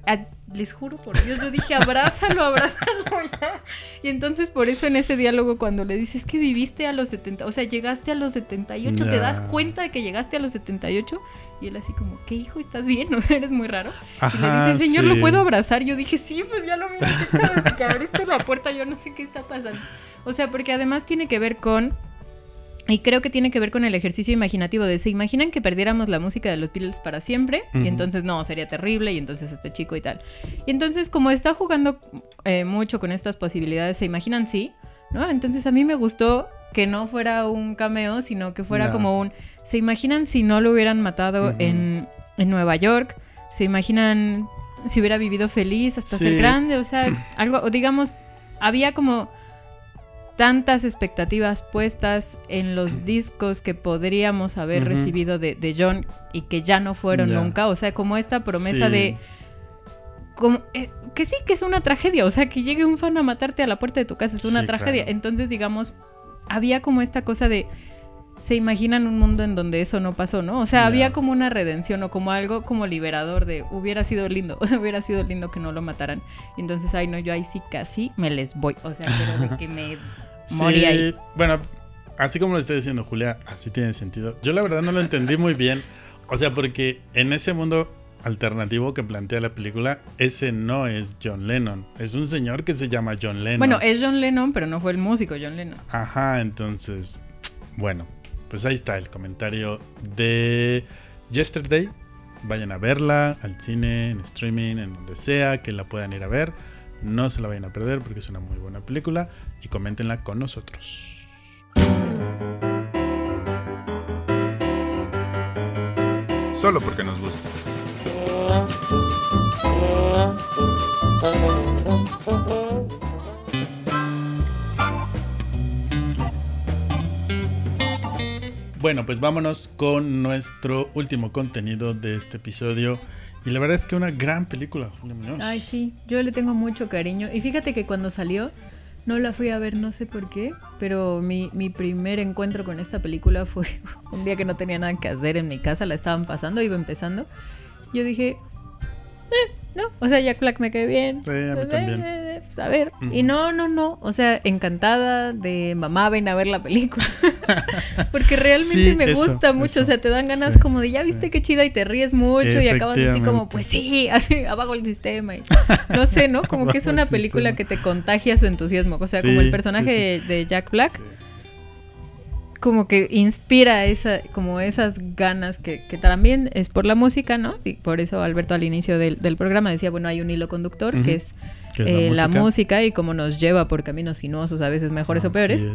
les juro por Dios, yo dije, abrázalo, abrázalo ya. Y entonces por eso en ese diálogo cuando le dices que viviste a los 70, o sea, llegaste a los 78, te das cuenta de que llegaste a los 78 y él así como, ¿qué hijo? ¿Estás bien? ¿No eres muy raro? y le dice, señor, ¿lo puedo abrazar? Yo dije, sí, pues ya lo mismo desde que abriste la puerta, yo no sé qué está pasando. O sea, porque además tiene que ver con y creo que tiene que ver con el ejercicio imaginativo de se imaginan que perdiéramos la música de los Beatles para siempre y entonces no, sería terrible y entonces este chico y tal. Y entonces como está jugando eh, mucho con estas posibilidades, se imaginan sí, ¿no? Entonces a mí me gustó que no fuera un cameo, sino que fuera como un... Se imaginan si no lo hubieran matado en, en Nueva York, se imaginan si hubiera vivido feliz hasta ser grande, o sea, algo, digamos, había como tantas expectativas puestas en los discos que podríamos haber recibido de, John y que ya no fueron nunca. O sea, como esta promesa de. Como, eh, que sí, que es una tragedia. O sea, que llegue un fan a matarte a la puerta de tu casa es una tragedia. Entonces, digamos, había como esta cosa de. Se imaginan un mundo en donde eso no pasó, ¿no? O sea, había como una redención o como algo como liberador de hubiera sido lindo, o sea, hubiera sido lindo que no lo mataran. Y entonces, ay, no, yo ahí sí casi me les voy. O sea, pero de que me sí, Bueno, así como lo estoy diciendo Julia, así tiene sentido. Yo la verdad no lo entendí muy bien. O sea, porque en ese mundo alternativo que plantea la película, ese no es John Lennon. Es un señor que se llama John Lennon. Bueno, es John Lennon, pero no fue el músico John Lennon. Ajá, entonces, bueno, pues ahí está el comentario de Yesterday. Vayan a verla al cine, en streaming, en donde sea, que la puedan ir a ver. No se la vayan a perder porque es una muy buena película y coméntenla con nosotros. Solo porque nos gusta. Bueno, pues vámonos con nuestro último contenido de este episodio y la verdad es que una gran película. Ay, sí, yo le tengo mucho cariño. Y fíjate que cuando salió, no la fui a ver, no sé por qué, pero mi, mi primer encuentro con esta película fue un día que no tenía nada que hacer en mi casa, la estaban pasando, iba empezando. Yo dije, eh, no, o sea, Jack Black me cae bien. Sí, a mí también. Pues, a ver. Y no, no, no. O sea, encantada de mamá, ven a ver la película. Porque realmente me gusta mucho. O sea, te dan ganas como de ya viste qué chida y te ríes mucho y acabas así como, pues sí, así abajo el sistema. Y, no sé, ¿no? Como que es una película que te contagia su entusiasmo. O sea, como el personaje de Jack Black como que inspira esa, como esas ganas que, que, también es por la música, ¿no? Y por eso Alberto al inicio del, del programa decía, bueno, hay un hilo conductor que es, eh, la, música? y cómo nos lleva por caminos sinuosos, a veces mejores o peores.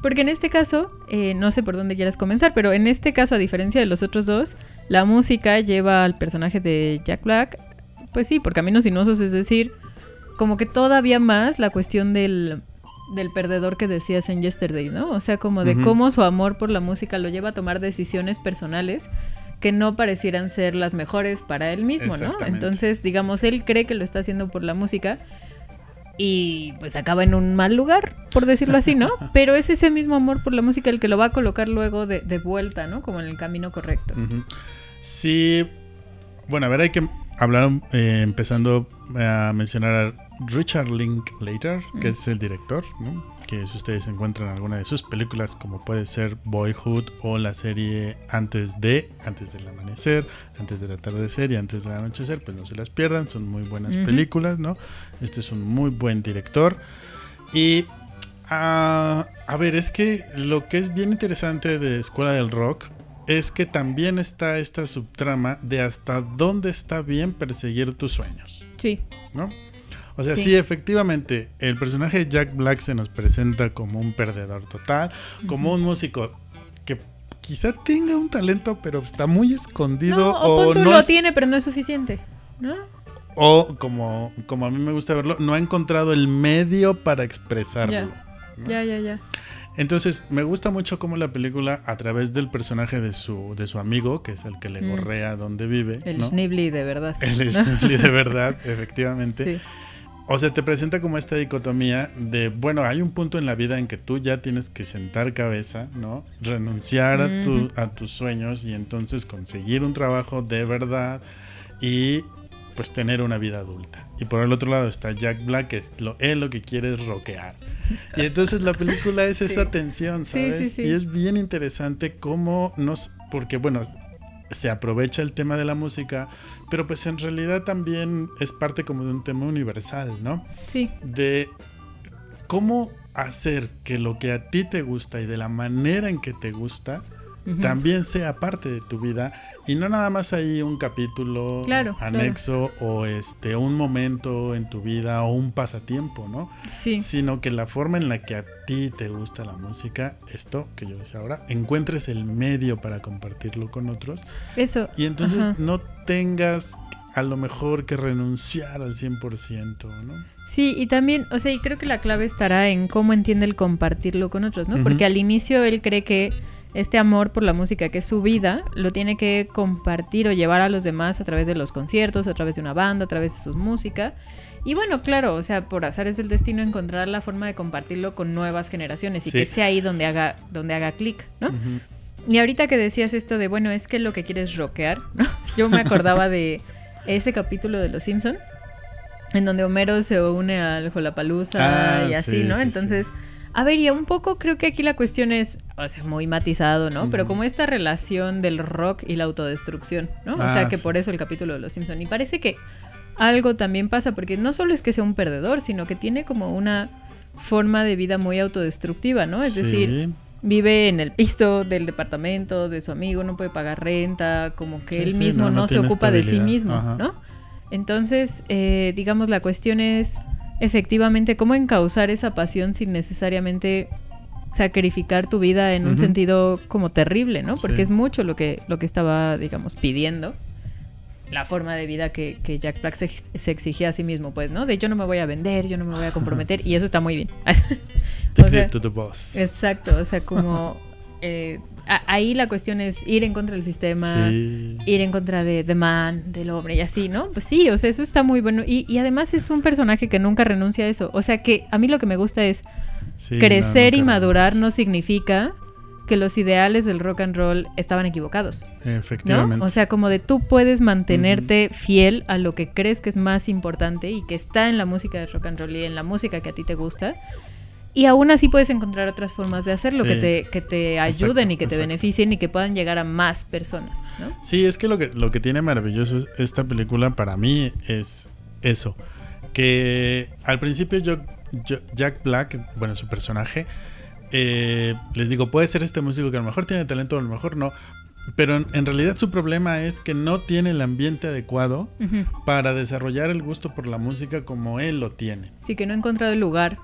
Porque en este caso, eh, no sé por dónde quieras comenzar, pero en este caso, a diferencia de los otros dos, la música lleva al personaje de Jack Black, pues sí, por caminos sinuosos, es decir, como que todavía más la cuestión del del perdedor que decías en Yesterday, ¿no? O sea, como de cómo su amor por la música lo lleva a tomar decisiones personales que no parecieran ser las mejores para él mismo, ¿no? Entonces, digamos, él cree que lo está haciendo por la música y pues acaba en un mal lugar, por decirlo así, ¿no? Pero es ese mismo amor por la música el que lo va a colocar luego de, vuelta, ¿no? Como en el camino correcto. Sí, bueno, a ver, hay que hablar eh, empezando a mencionar Richard Linklater, que es el director, que si ustedes encuentran alguna de sus películas, como puede ser Boyhood o la serie Antes de, Antes del Amanecer, Antes del Atardecer y Antes del Anochecer, pues no se las pierdan, son muy buenas películas, ¿no? Este es un muy buen director. Y ah, a ver, es que lo que es bien interesante de Escuela del Rock es que también está esta subtrama de hasta dónde está bien perseguir tus sueños. Sí. ¿No? O sea, sí. efectivamente, el personaje de Jack Black se nos presenta como un perdedor total, como un músico que quizá tenga un talento, pero está muy escondido. o, no lo tiene, pero no es suficiente, ¿no? O como, como a mí me gusta verlo, no ha encontrado el medio para expresarlo. Ya, ya, ya. Entonces, me gusta mucho cómo la película, a través del personaje de su, de su amigo, que es el que le mm. gorrea donde vive. El ¿no? de verdad. El Schnibli de verdad, efectivamente. Sí o sea, te presenta como esta dicotomía de, bueno, hay un punto en la vida en que tú ya tienes que sentar cabeza, ¿no? Renunciar a, tu, a tus sueños y entonces conseguir un trabajo de verdad y pues tener una vida adulta. Y por el otro lado está Jack Black, que lo, él lo que quiere es rockear. Y entonces la película es esa tensión, ¿sabes? y es bien interesante cómo nos... Porque bueno, se aprovecha el tema de la música, pero pues en realidad también es parte como de un tema universal, ¿no? Sí. De cómo hacer que lo que a ti te gusta y de la manera en que te gusta también sea parte de tu vida y no nada más hay un capítulo anexo o este un momento en tu vida o un pasatiempo, ¿no? Sí. Sino que la forma en la que a ti te gusta la música, esto que yo decía ahora, encuentres el medio para compartirlo con otros. Eso. Y entonces no tengas a lo mejor que renunciar al 100%, ¿no? Sí, y también, o sea, y creo que la clave estará en cómo entiende el compartirlo con otros, ¿no? Porque al inicio él cree que este amor por la música, que es su vida, lo tiene que compartir o llevar a los demás a través de los conciertos, a través de una banda, a través de su música. Y bueno, claro, o sea, por azar es del destino encontrar la forma de compartirlo con nuevas generaciones y que sea ahí donde haga, donde haga clic, ¿no? Y ahorita que decías esto de, bueno, es que lo que quieres rockear, ¿no? Yo me acordaba de ese capítulo de Los Simpson en donde Homero se une al Jolapalooza ah, y así, ¿no? Entonces, a ver, y un poco creo que aquí la cuestión es, o sea, muy matizado, ¿no? Pero como esta relación del rock y la autodestrucción, ¿no? o sea, ah, que por eso el capítulo de Los Simpson. Y parece que algo también pasa, porque no solo es que sea un perdedor, sino que tiene como una forma de vida muy autodestructiva, ¿no? Es decir, vive en el piso del departamento de su amigo, no puede pagar renta, como que él mismo no, se ocupa de sí mismo, ¿no? Entonces, eh, digamos, la cuestión es efectivamente cómo encauzar esa pasión sin necesariamente sacrificar tu vida en un sentido como terrible, ¿no? Porque es mucho lo que, lo que estaba, digamos, pidiendo la forma de vida que, Jack Black se, exigía a sí mismo, pues, ¿no? De yo no me voy a vender, yo no me voy a comprometer, y eso está muy bien. to the boss. Exacto, o sea, como eh, ahí la cuestión es ir en contra del sistema, ir en contra de Man, del hombre y así, ¿no? Pues sí, o sea, eso está muy bueno. Y, además es un personaje que nunca renuncia a eso. O sea, que a mí lo que me gusta es crecer y madurar no significa que los ideales del rock and roll estaban equivocados. Efectivamente. O sea, como de tú puedes mantenerte fiel a lo que crees que es más importante y que está en la música de rock and roll y en la música que a ti te gusta. Y aún así puedes encontrar otras formas de hacerlo que te, que te ayuden y que te beneficien y que puedan llegar a más personas, ¿no? Sí, es que lo que, lo que tiene maravilloso esta película para mí es eso. Que al principio yo Jack Black, bueno, su personaje, eh, les digo, puede ser este músico que a lo mejor tiene talento, a lo mejor no. Pero en, realidad su problema es que no tiene el ambiente adecuado para desarrollar el gusto por la música como él lo tiene. Sí, que no ha encontrado el lugar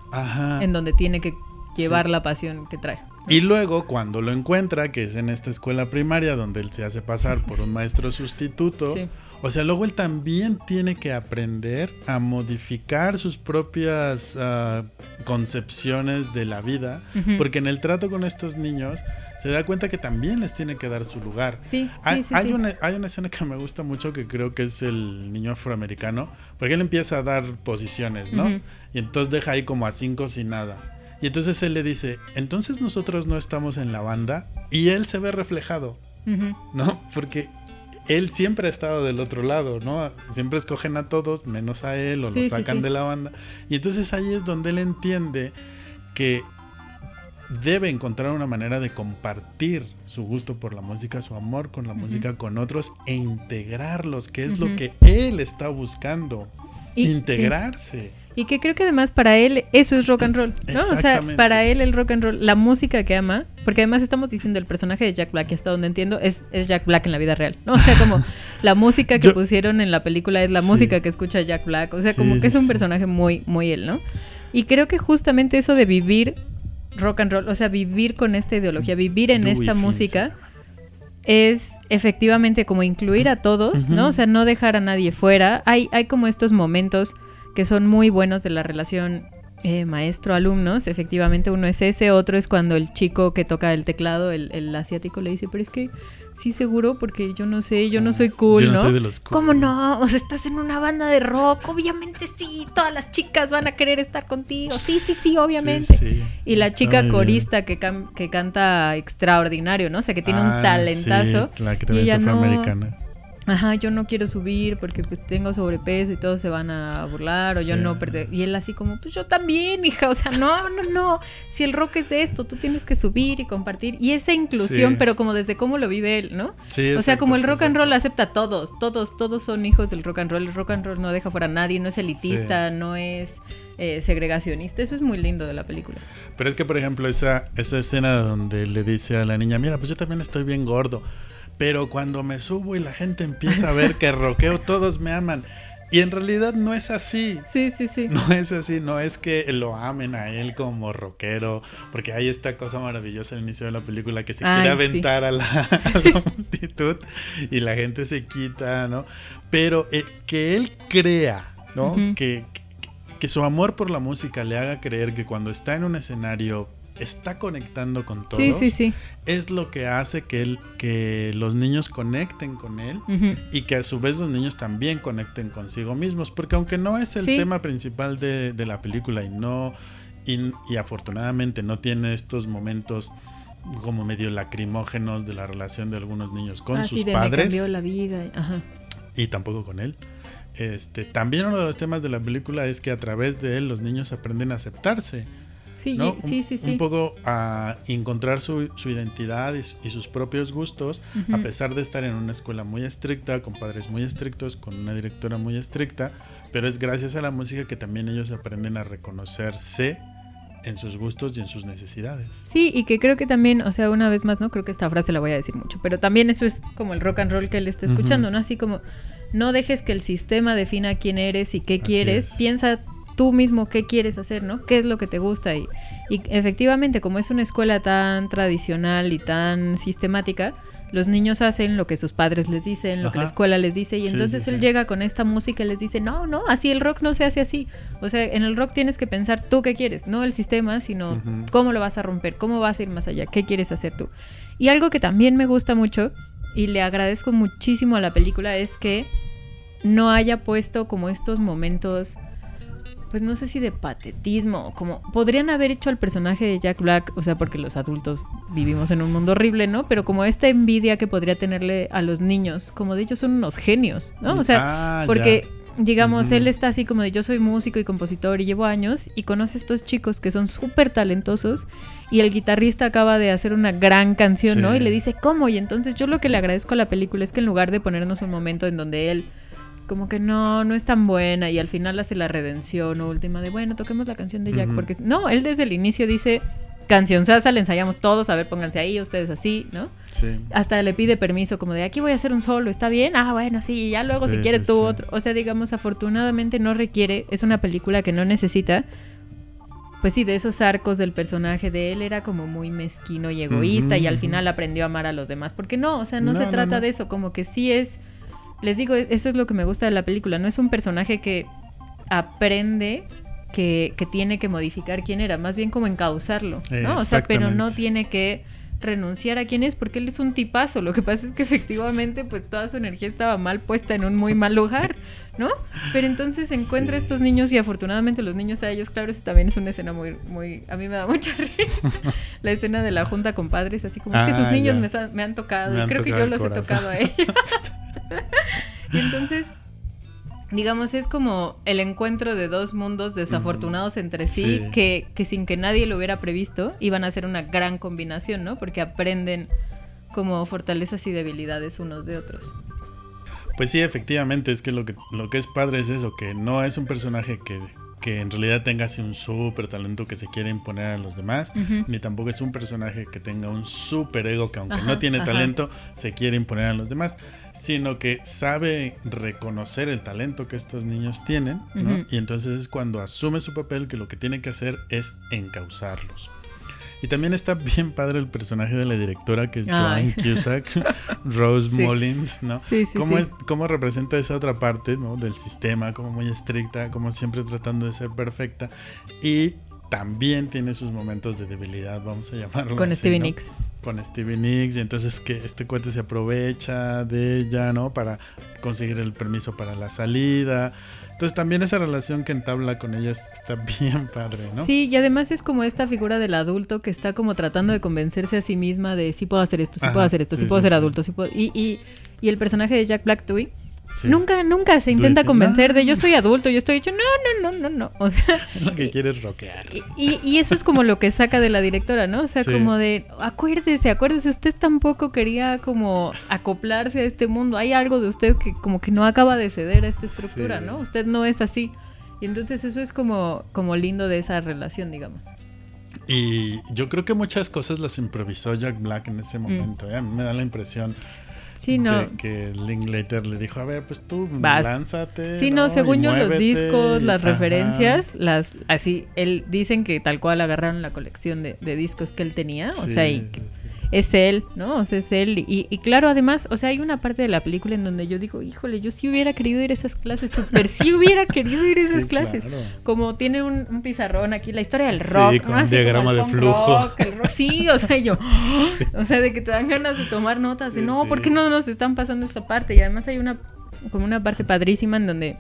en donde tiene que llevar la pasión que trae. Y luego cuando lo encuentra, que es en esta escuela primaria donde él se hace pasar por un maestro sustituto, sí. O sea, luego él también tiene que aprender a modificar sus propias ah, concepciones de la vida, porque en el trato con estos niños se da cuenta que también les tiene que dar su lugar. Sí, hay, sí, hay Una, hay una escena que me gusta mucho que creo que es el niño afroamericano, porque él empieza a dar posiciones, ¿no? Y entonces deja ahí como a cinco sin nada. Y entonces él le dice, entonces nosotros no estamos en la banda y él se ve reflejado, ¿no? Porque él siempre ha estado del otro lado, ¿no? Siempre escogen a todos menos a él o lo sacan de la banda. Y entonces ahí es donde él entiende que debe encontrar una manera de compartir su gusto por la música, su amor con la música con otros e integrarlos, que es lo que él está buscando, integrarse. Y que creo que además para él eso es rock and roll, ¿no? O sea, para él el rock and roll, la música que ama, porque además estamos diciendo el personaje de Jack Black, y hasta donde entiendo, es, es Jack Black en la vida real, ¿no? O sea, como la música que pusieron en la película es la música que escucha Jack Black, o sea, como que es un personaje muy, muy él, ¿no? Y creo que justamente eso de vivir rock and roll, o sea, vivir con esta ideología, vivir en esta música es efectivamente como incluir a todos, ¿no? O sea, no dejar a nadie fuera. Hay, hay como estos momentos que son muy buenos de la relación eh, maestro-alumnos. Efectivamente, uno es ese, otro es cuando el chico que toca el teclado, el, asiático, le dice, pero es que sí seguro, porque yo no sé, yo no soy cool, yo no, Soy de los ¿Cómo no? O sea, estás en una banda de rock, obviamente sí, todas las chicas van a querer estar contigo. Sí, sí, sí, obviamente. y la chica corista que, que canta extraordinario, ¿no? O sea, que tiene un ah, talentazo. la que también es afroamericana ajá, yo no quiero subir porque pues tengo sobrepeso y todos se van a burlar o yo no perder. Y él así como, pues yo también, hija, o sea, no, no, no, si el rock es de esto, tú tienes que subir y compartir. Y esa inclusión, pero como desde cómo lo vive él, ¿no? Sí, o sea, como el rock and roll acepta a todos, todos, todos son hijos del rock and roll. El rock and roll no deja fuera a nadie, no es elitista, no es eh, segregacionista. Eso es muy lindo de la película. Pero es que, por ejemplo, esa, esa escena donde le dice a la niña, mira, pues yo también estoy bien gordo pero cuando me subo y la gente empieza a ver que roqueo, todos me aman. Y en realidad no es así. Sí, sí, sí. No es así, no es que lo amen a él como rockero, porque hay esta cosa maravillosa al inicio de la película que se quiere aventar a, la, multitud y la gente se quita, ¿no? Pero eh, que él crea, ¿no? que, que su amor por la música le haga creer que cuando está en un escenario está conectando con todos. Sí, sí, sí. Es lo que hace que, él, que los niños conecten con él y que a su vez los niños también conecten consigo mismos. Porque aunque no es el tema principal de, la película y no. Y, afortunadamente no tiene estos momentos como medio lacrimógenos de la relación de algunos niños con ah, sus padres. Me la vida. Y tampoco con él. Este, también uno de los temas de la película es que a través de él los niños aprenden a aceptarse. Sí, sí, sí, sí. Un poco a encontrar su, identidad y, sus propios gustos, a pesar de estar en una escuela muy estricta, con padres muy estrictos, con una directora muy estricta, pero es gracias a la música que también ellos aprenden a reconocerse en sus gustos y en sus necesidades. Sí, y que creo que también, o sea, una vez más, no creo que esta frase la voy a decir mucho, pero también eso es como el rock and roll que él está escuchando, ¿no? Así como no dejes que el sistema defina quién eres y qué quieres, piensa tú mismo qué quieres hacer, ¿no? ¿Qué es lo que te gusta? Y, y efectivamente, como es una escuela tan tradicional y tan sistemática, los niños hacen lo que sus padres les dicen, lo que la escuela les dice, y entonces él llega con esta música y les dice, no, no, así el rock no se hace así. O sea, en el rock tienes que pensar tú qué quieres, no el sistema, sino cómo lo vas a romper, cómo vas a ir más allá, qué quieres hacer tú. Y algo que también me gusta mucho y le agradezco muchísimo a la película es que no haya puesto como estos momentos pues no sé si de patetismo, como podrían haber hecho al personaje de Jack Black, o sea, porque los adultos vivimos en un mundo horrible, ¿no? Pero como esta envidia que podría tenerle a los niños, como de ellos son unos genios, ¿no? O sea, ah, porque digamos, él está así como de yo soy músico y compositor y llevo años y conoce a estos chicos que son súper talentosos y el guitarrista acaba de hacer una gran canción, ¿no? Y le dice, ¿cómo? Y entonces yo lo que le agradezco a la película es que en lugar de ponernos un momento en donde él como que no, no es tan buena y al final hace la redención última de, bueno, toquemos la canción de Jack, porque no, él desde el inicio dice, canción sasa, le ensayamos todos, a ver, pónganse ahí, ustedes así, ¿no? Sí. Hasta le pide permiso como de, aquí voy a hacer un solo, ¿está bien? Ah, bueno, sí, ya luego si quieres tú otro. O sea, digamos, afortunadamente no requiere, es una película que no necesita. Pues sí, de esos arcos del personaje de él era como muy mezquino y egoísta y al final aprendió a amar a los demás. Porque no, o sea, no, se trata de eso, como que sí es les digo, eso es lo que me gusta de la película. No es un personaje que aprende que, tiene que modificar quién era, más bien como encauzarlo, ¿no? O sea, pero no tiene que renunciar a quién es porque él es un tipazo. Lo que pasa es que efectivamente pues toda su energía estaba mal puesta en un muy mal lugar, ¿no? Pero entonces encuentra a estos niños y afortunadamente los niños a ellos, claro, eso también es una escena muy, muy, a mí me da mucha risa. la escena de la junta con padres, así como es que esos ah, niños me, han tocado y creo que yo los he tocado a ellos. y entonces, digamos, es como el encuentro de dos mundos desafortunados entre sí, Que, que, sin que nadie lo hubiera previsto iban a ser una gran combinación, ¿no? Porque aprenden como fortalezas y debilidades unos de otros. Pues sí, efectivamente, es que lo que, lo que es padre es eso, que no es un personaje que que en realidad tenga así un súper talento que se quiere imponer a los demás, ni tampoco es un personaje que tenga un súper ego que aunque no tiene talento, se quiere imponer a los demás, sino que sabe reconocer el talento que estos niños tienen, y entonces es cuando asume su papel que lo que tiene que hacer es encauzarlos. Y también está bien padre el personaje de la directora, que es Joan Cusack, Rose Mullins, ¿no? Sí, sí, ¿Cómo, Es, cómo representa esa otra parte, ¿no? Del sistema, como muy estricta, como siempre tratando de ser perfecta. Y también tiene sus momentos de debilidad, vamos a llamarlo. Con Stevie Nicks. Con Stevie Nicks, y entonces que este cuate se aprovecha de ella, ¿no? Para conseguir el permiso para la salida. Entonces también esa relación que entabla con ellas está bien padre, ¿no? Sí, y además es como esta figura del adulto que está como tratando de convencerse a sí misma de sí puedo hacer esto, sí puedo hacer esto, sí, puedo ser adulto, sí puedo... Y, y, y el personaje de Jack Black Dewey Nunca, nunca se intenta convencer de yo soy adulto, yo estoy hecho, no, no, no, no, no. O sea, lo que quieres rockear. Y, y, eso es como lo que saca de la directora, ¿no? O sea, como de, acuérdese, acuérdese, usted tampoco quería como acoplarse a este mundo. Hay algo de usted que como que no acaba de ceder a esta estructura, ¿no? Usted no es así. Y entonces eso es como, como lindo de esa relación, digamos. Y yo creo que muchas cosas las improvisó Jack Black en ese mm. momento. ¿eh? Me da la impresión Sí, no. Que, Linklater le dijo, a ver, pues tú lánzate. Sí, no, según yo los discos, las referencias, las así, él dicen que tal cual agarraron la colección de, discos que él tenía, o sea, y es él, ¿no? O sea, es él. Y, claro, además, o sea, hay una parte de la película en donde yo digo, híjole, yo sí hubiera querido ir a esas clases, super sí hubiera querido ir a esas clases. Como tiene un, pizarrón aquí, la historia del rock. Sí, con un diagrama de flujo. sí, o sea, yo, o sea, de que te dan ganas de tomar notas, de no, ¿por qué no nos están pasando esta parte? Y además hay una, como una parte padrísima en donde,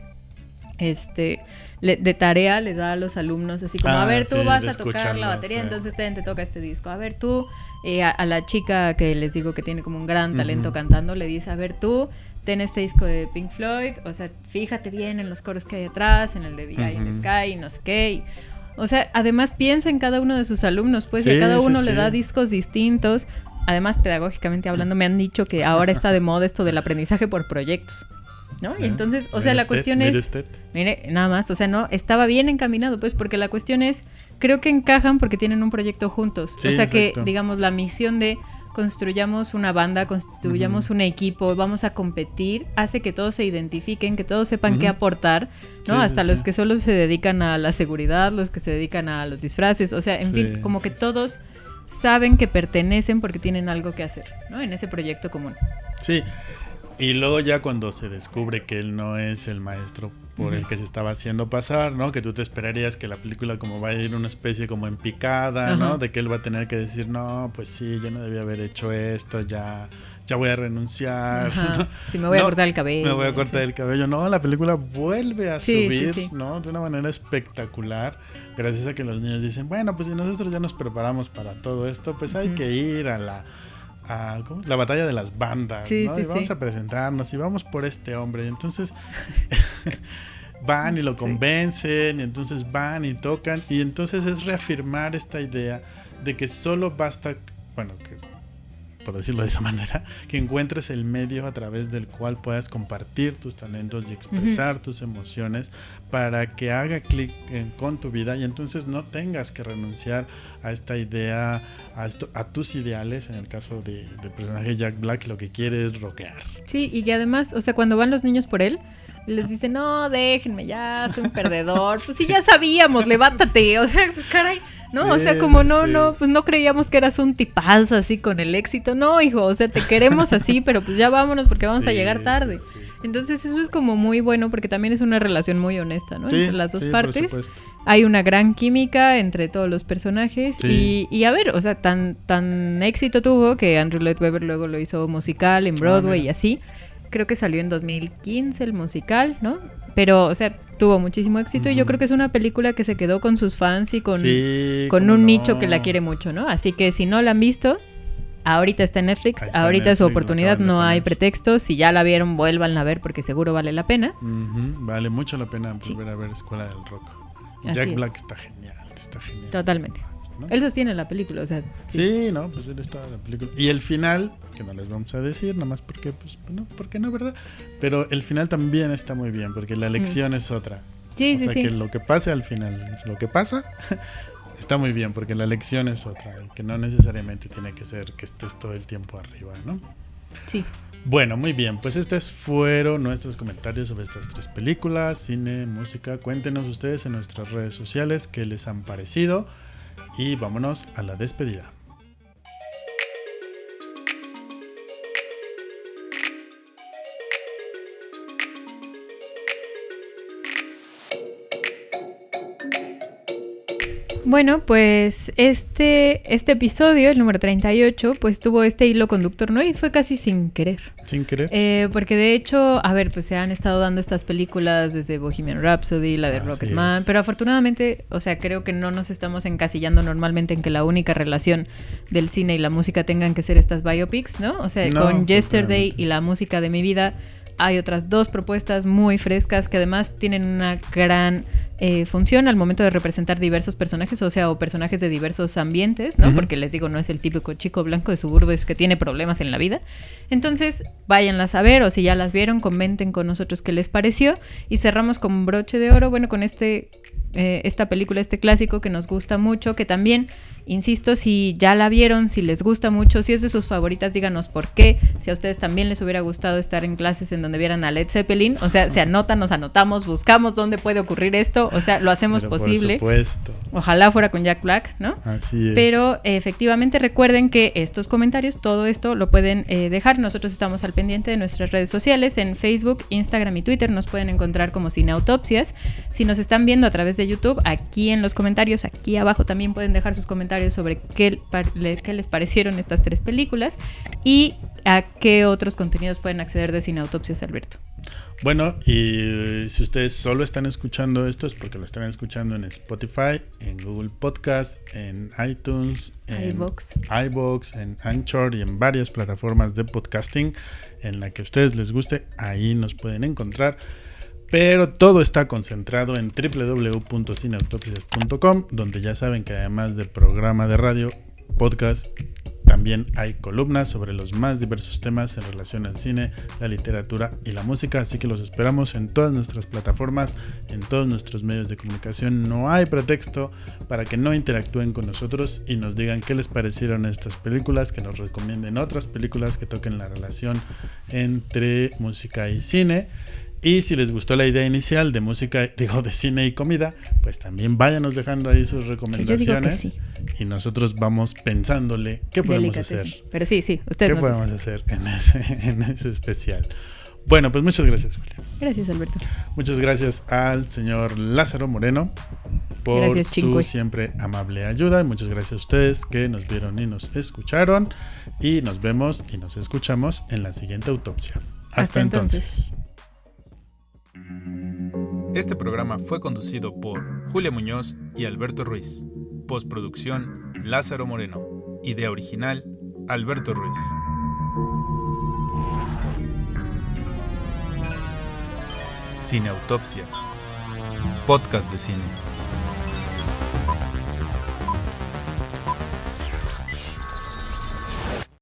este de tarea le da a los alumnos así como, a ah, ver, tú vas a tocar la batería, entonces te, te, toca este disco. A ver, tú, eh, a, la chica que les digo que tiene como un gran talento cantando, le dice, a ver, tú, ten este disco de Pink Floyd, o sea, fíjate bien en los coros que hay atrás, en el de Big in the Sky, no sé qué. o sea, además piensa en cada uno de sus alumnos, pues, y a cada uno le da discos distintos. Además, pedagógicamente hablando, me han dicho que ahora está de moda esto del aprendizaje por proyectos. ¿No? Y entonces, o sea, la cuestión es, mire, nada más, o sea, no, estaba bien encaminado, pues, porque la cuestión es, creo que encajan porque tienen un proyecto juntos. o sea que, digamos, la misión de construyamos una banda, construyamos un equipo, vamos a competir, hace que todos se identifiquen, que todos sepan qué aportar, ¿no? Hasta los que solo se dedican a la seguridad, los que se dedican a los disfraces, o sea, en fin, como que todos saben que pertenecen porque tienen algo que hacer, ¿no? En ese proyecto común. Sí, y luego ya cuando se descubre que él no es el maestro por el que se estaba haciendo pasar, ¿no? Que tú te esperarías que la película como va a ir una especie como en picada, ¿no? De que él va a tener que decir, no, pues sí, yo no debía haber hecho esto, ya, ya voy a renunciar. Sí, me voy a cortar el cabello. Me voy a cortar el cabello. No, la película vuelve a subir, ¿no? De una manera espectacular. Gracias a que los niños dicen, bueno, pues si nosotros ya nos preparamos para todo esto, pues hay que ir a la la batalla de las bandas, y vamos a presentarnos y vamos por este hombre. Y entonces van y lo convencen, y entonces van y tocan, y entonces es reafirmar esta idea de que solo basta, bueno, que por decirlo de esa manera, que encuentres el medio a través del cual puedas compartir tus talentos y expresar tus emociones para que haga clic con tu vida y entonces no tengas que renunciar a esta idea, a, esto, a tus ideales, en el caso de, del personaje Jack Black, lo que quiere es rockear. Sí, y además, o sea, cuando van los niños por él, les dice, no, déjenme, ya soy un perdedor. Pues sí, ya sabíamos, levántate. O sea, pues, caray, ¿no? o sea, como no, no, pues no creíamos que eras un tipazo así con el éxito. No, hijo, o sea, te queremos así, pero pues ya vámonos porque vamos a llegar tarde. Entonces eso es como muy bueno porque también es una relación muy honesta, ¿no? entre las dos partes. Hay una gran química entre todos los personajes y, y, a ver, o sea, tan, tan éxito tuvo que Andrew Lloyd Webber luego lo hizo musical en Broadway y así. Creo que salió en 2015 el musical, ¿no? Pero, o sea, tuvo muchísimo éxito y yo creo que es una película que se quedó con sus fans y con, con un nicho que la quiere mucho, ¿no? Así que si no la han visto, ahorita está en Netflix, ahorita es su oportunidad, no hay pretextos. Si ya la vieron, vuelvan a ver porque seguro vale la pena. Vale mucho la pena volver a ver Escuela del Rock. Jack Black está genial, está genial. Totalmente. Él sostiene la película, o sea. Sí. no, pues él está en la película. Y el final, que no les vamos a decir, nomás porque, pues, no, porque no, ¿verdad? Pero el final también está muy bien, porque la lección es otra. Sí, o sí, sea, que lo que pase al final, lo que pasa, está muy bien, porque la lección es otra, que no necesariamente tiene que ser que estés todo el tiempo arriba, ¿no? Sí. Bueno, muy bien, pues estos fueron nuestros comentarios sobre estas tres películas, cine, música. Cuéntenos ustedes en nuestras redes sociales qué les han parecido y vámonos a la despedida. Bueno, pues este, este episodio, el número 38, pues tuvo este hilo conductor, ¿no? Y fue casi sin querer. Sin querer. Eh, porque de hecho, a ver, pues se han estado dando estas películas desde Bohemian Rhapsody, la de Rocketman, pero afortunadamente, o sea, creo que no nos estamos encasillando normalmente en que la única relación del cine y la música tengan que ser estas biopics, ¿no? O sea, con Yesterday y la música de mi vida hay otras dos propuestas muy frescas que además tienen una gran eh, funciona al momento de representar diversos personajes, o sea, o personajes de diversos ambientes, ¿no? Porque les digo, no es el típico chico blanco de suburbios que tiene problemas en la vida. Entonces, váyanlas a ver o si ya las vieron, comenten con nosotros qué les pareció y cerramos con broche de oro, bueno, con este eh, esta película, este clásico que nos gusta mucho, que también, insisto, si ya la vieron, si les gusta mucho, si es de sus favoritas, díganos por qué, si a ustedes también les hubiera gustado estar en clases en donde vieran a Led Zeppelin, o sea, se anotan, nos anotamos, buscamos dónde puede ocurrir esto, o sea, lo hacemos posible. Ojalá fuera con Jack Black, ¿no? Así es. Pero efectivamente recuerden que estos comentarios, todo esto lo pueden eh, dejar, nosotros estamos al pendiente de nuestras redes sociales, en Facebook, Instagram y Twitter nos pueden encontrar como Cineautopsias, si nos están viendo a través de YouTube. Aquí en los comentarios, aquí abajo también pueden dejar sus comentarios sobre qué, qué les parecieron estas tres películas y a qué otros contenidos pueden acceder de Cine Autopsias, Alberto. Bueno, y si ustedes solo están escuchando esto es porque lo están escuchando en Spotify, en Google Podcast, en iTunes, en iBox, en Anchor y en varias plataformas de podcasting en la que a ustedes les guste, ahí nos pueden encontrar. Pero todo está concentrado en www.cineautopsias.com, donde ya saben que además del programa de radio, podcast, también hay columnas sobre los más diversos temas en relación al cine, la literatura y la música, así que los esperamos en todas nuestras plataformas, en todos nuestros medios de comunicación. No hay pretexto para que no interactúen con nosotros y nos digan qué les parecieron estas películas, que nos recomienden otras películas que toquen la relación entre música y cine. Y si les gustó la idea inicial de música, digo, de cine y comida, pues también váyanos dejando ahí sus recomendaciones. Y nosotros vamos pensándole qué podemos hacer. Pero sí, sí, ustedes ¿Qué podemos hacer en ese, en ese especial? Bueno, pues muchas gracias, Julia. Gracias, Alberto. Muchas gracias al señor Lázaro Moreno por su siempre amable ayuda. Y muchas gracias a ustedes que nos vieron y nos escucharon. Y nos vemos y nos escuchamos en la siguiente autopsia. Hasta, entonces. Este programa fue conducido por Julia Muñoz y Alberto Ruiz. Postproducción Lázaro Moreno. Idea original Alberto Ruiz. Cineautopsias. Podcast de cine.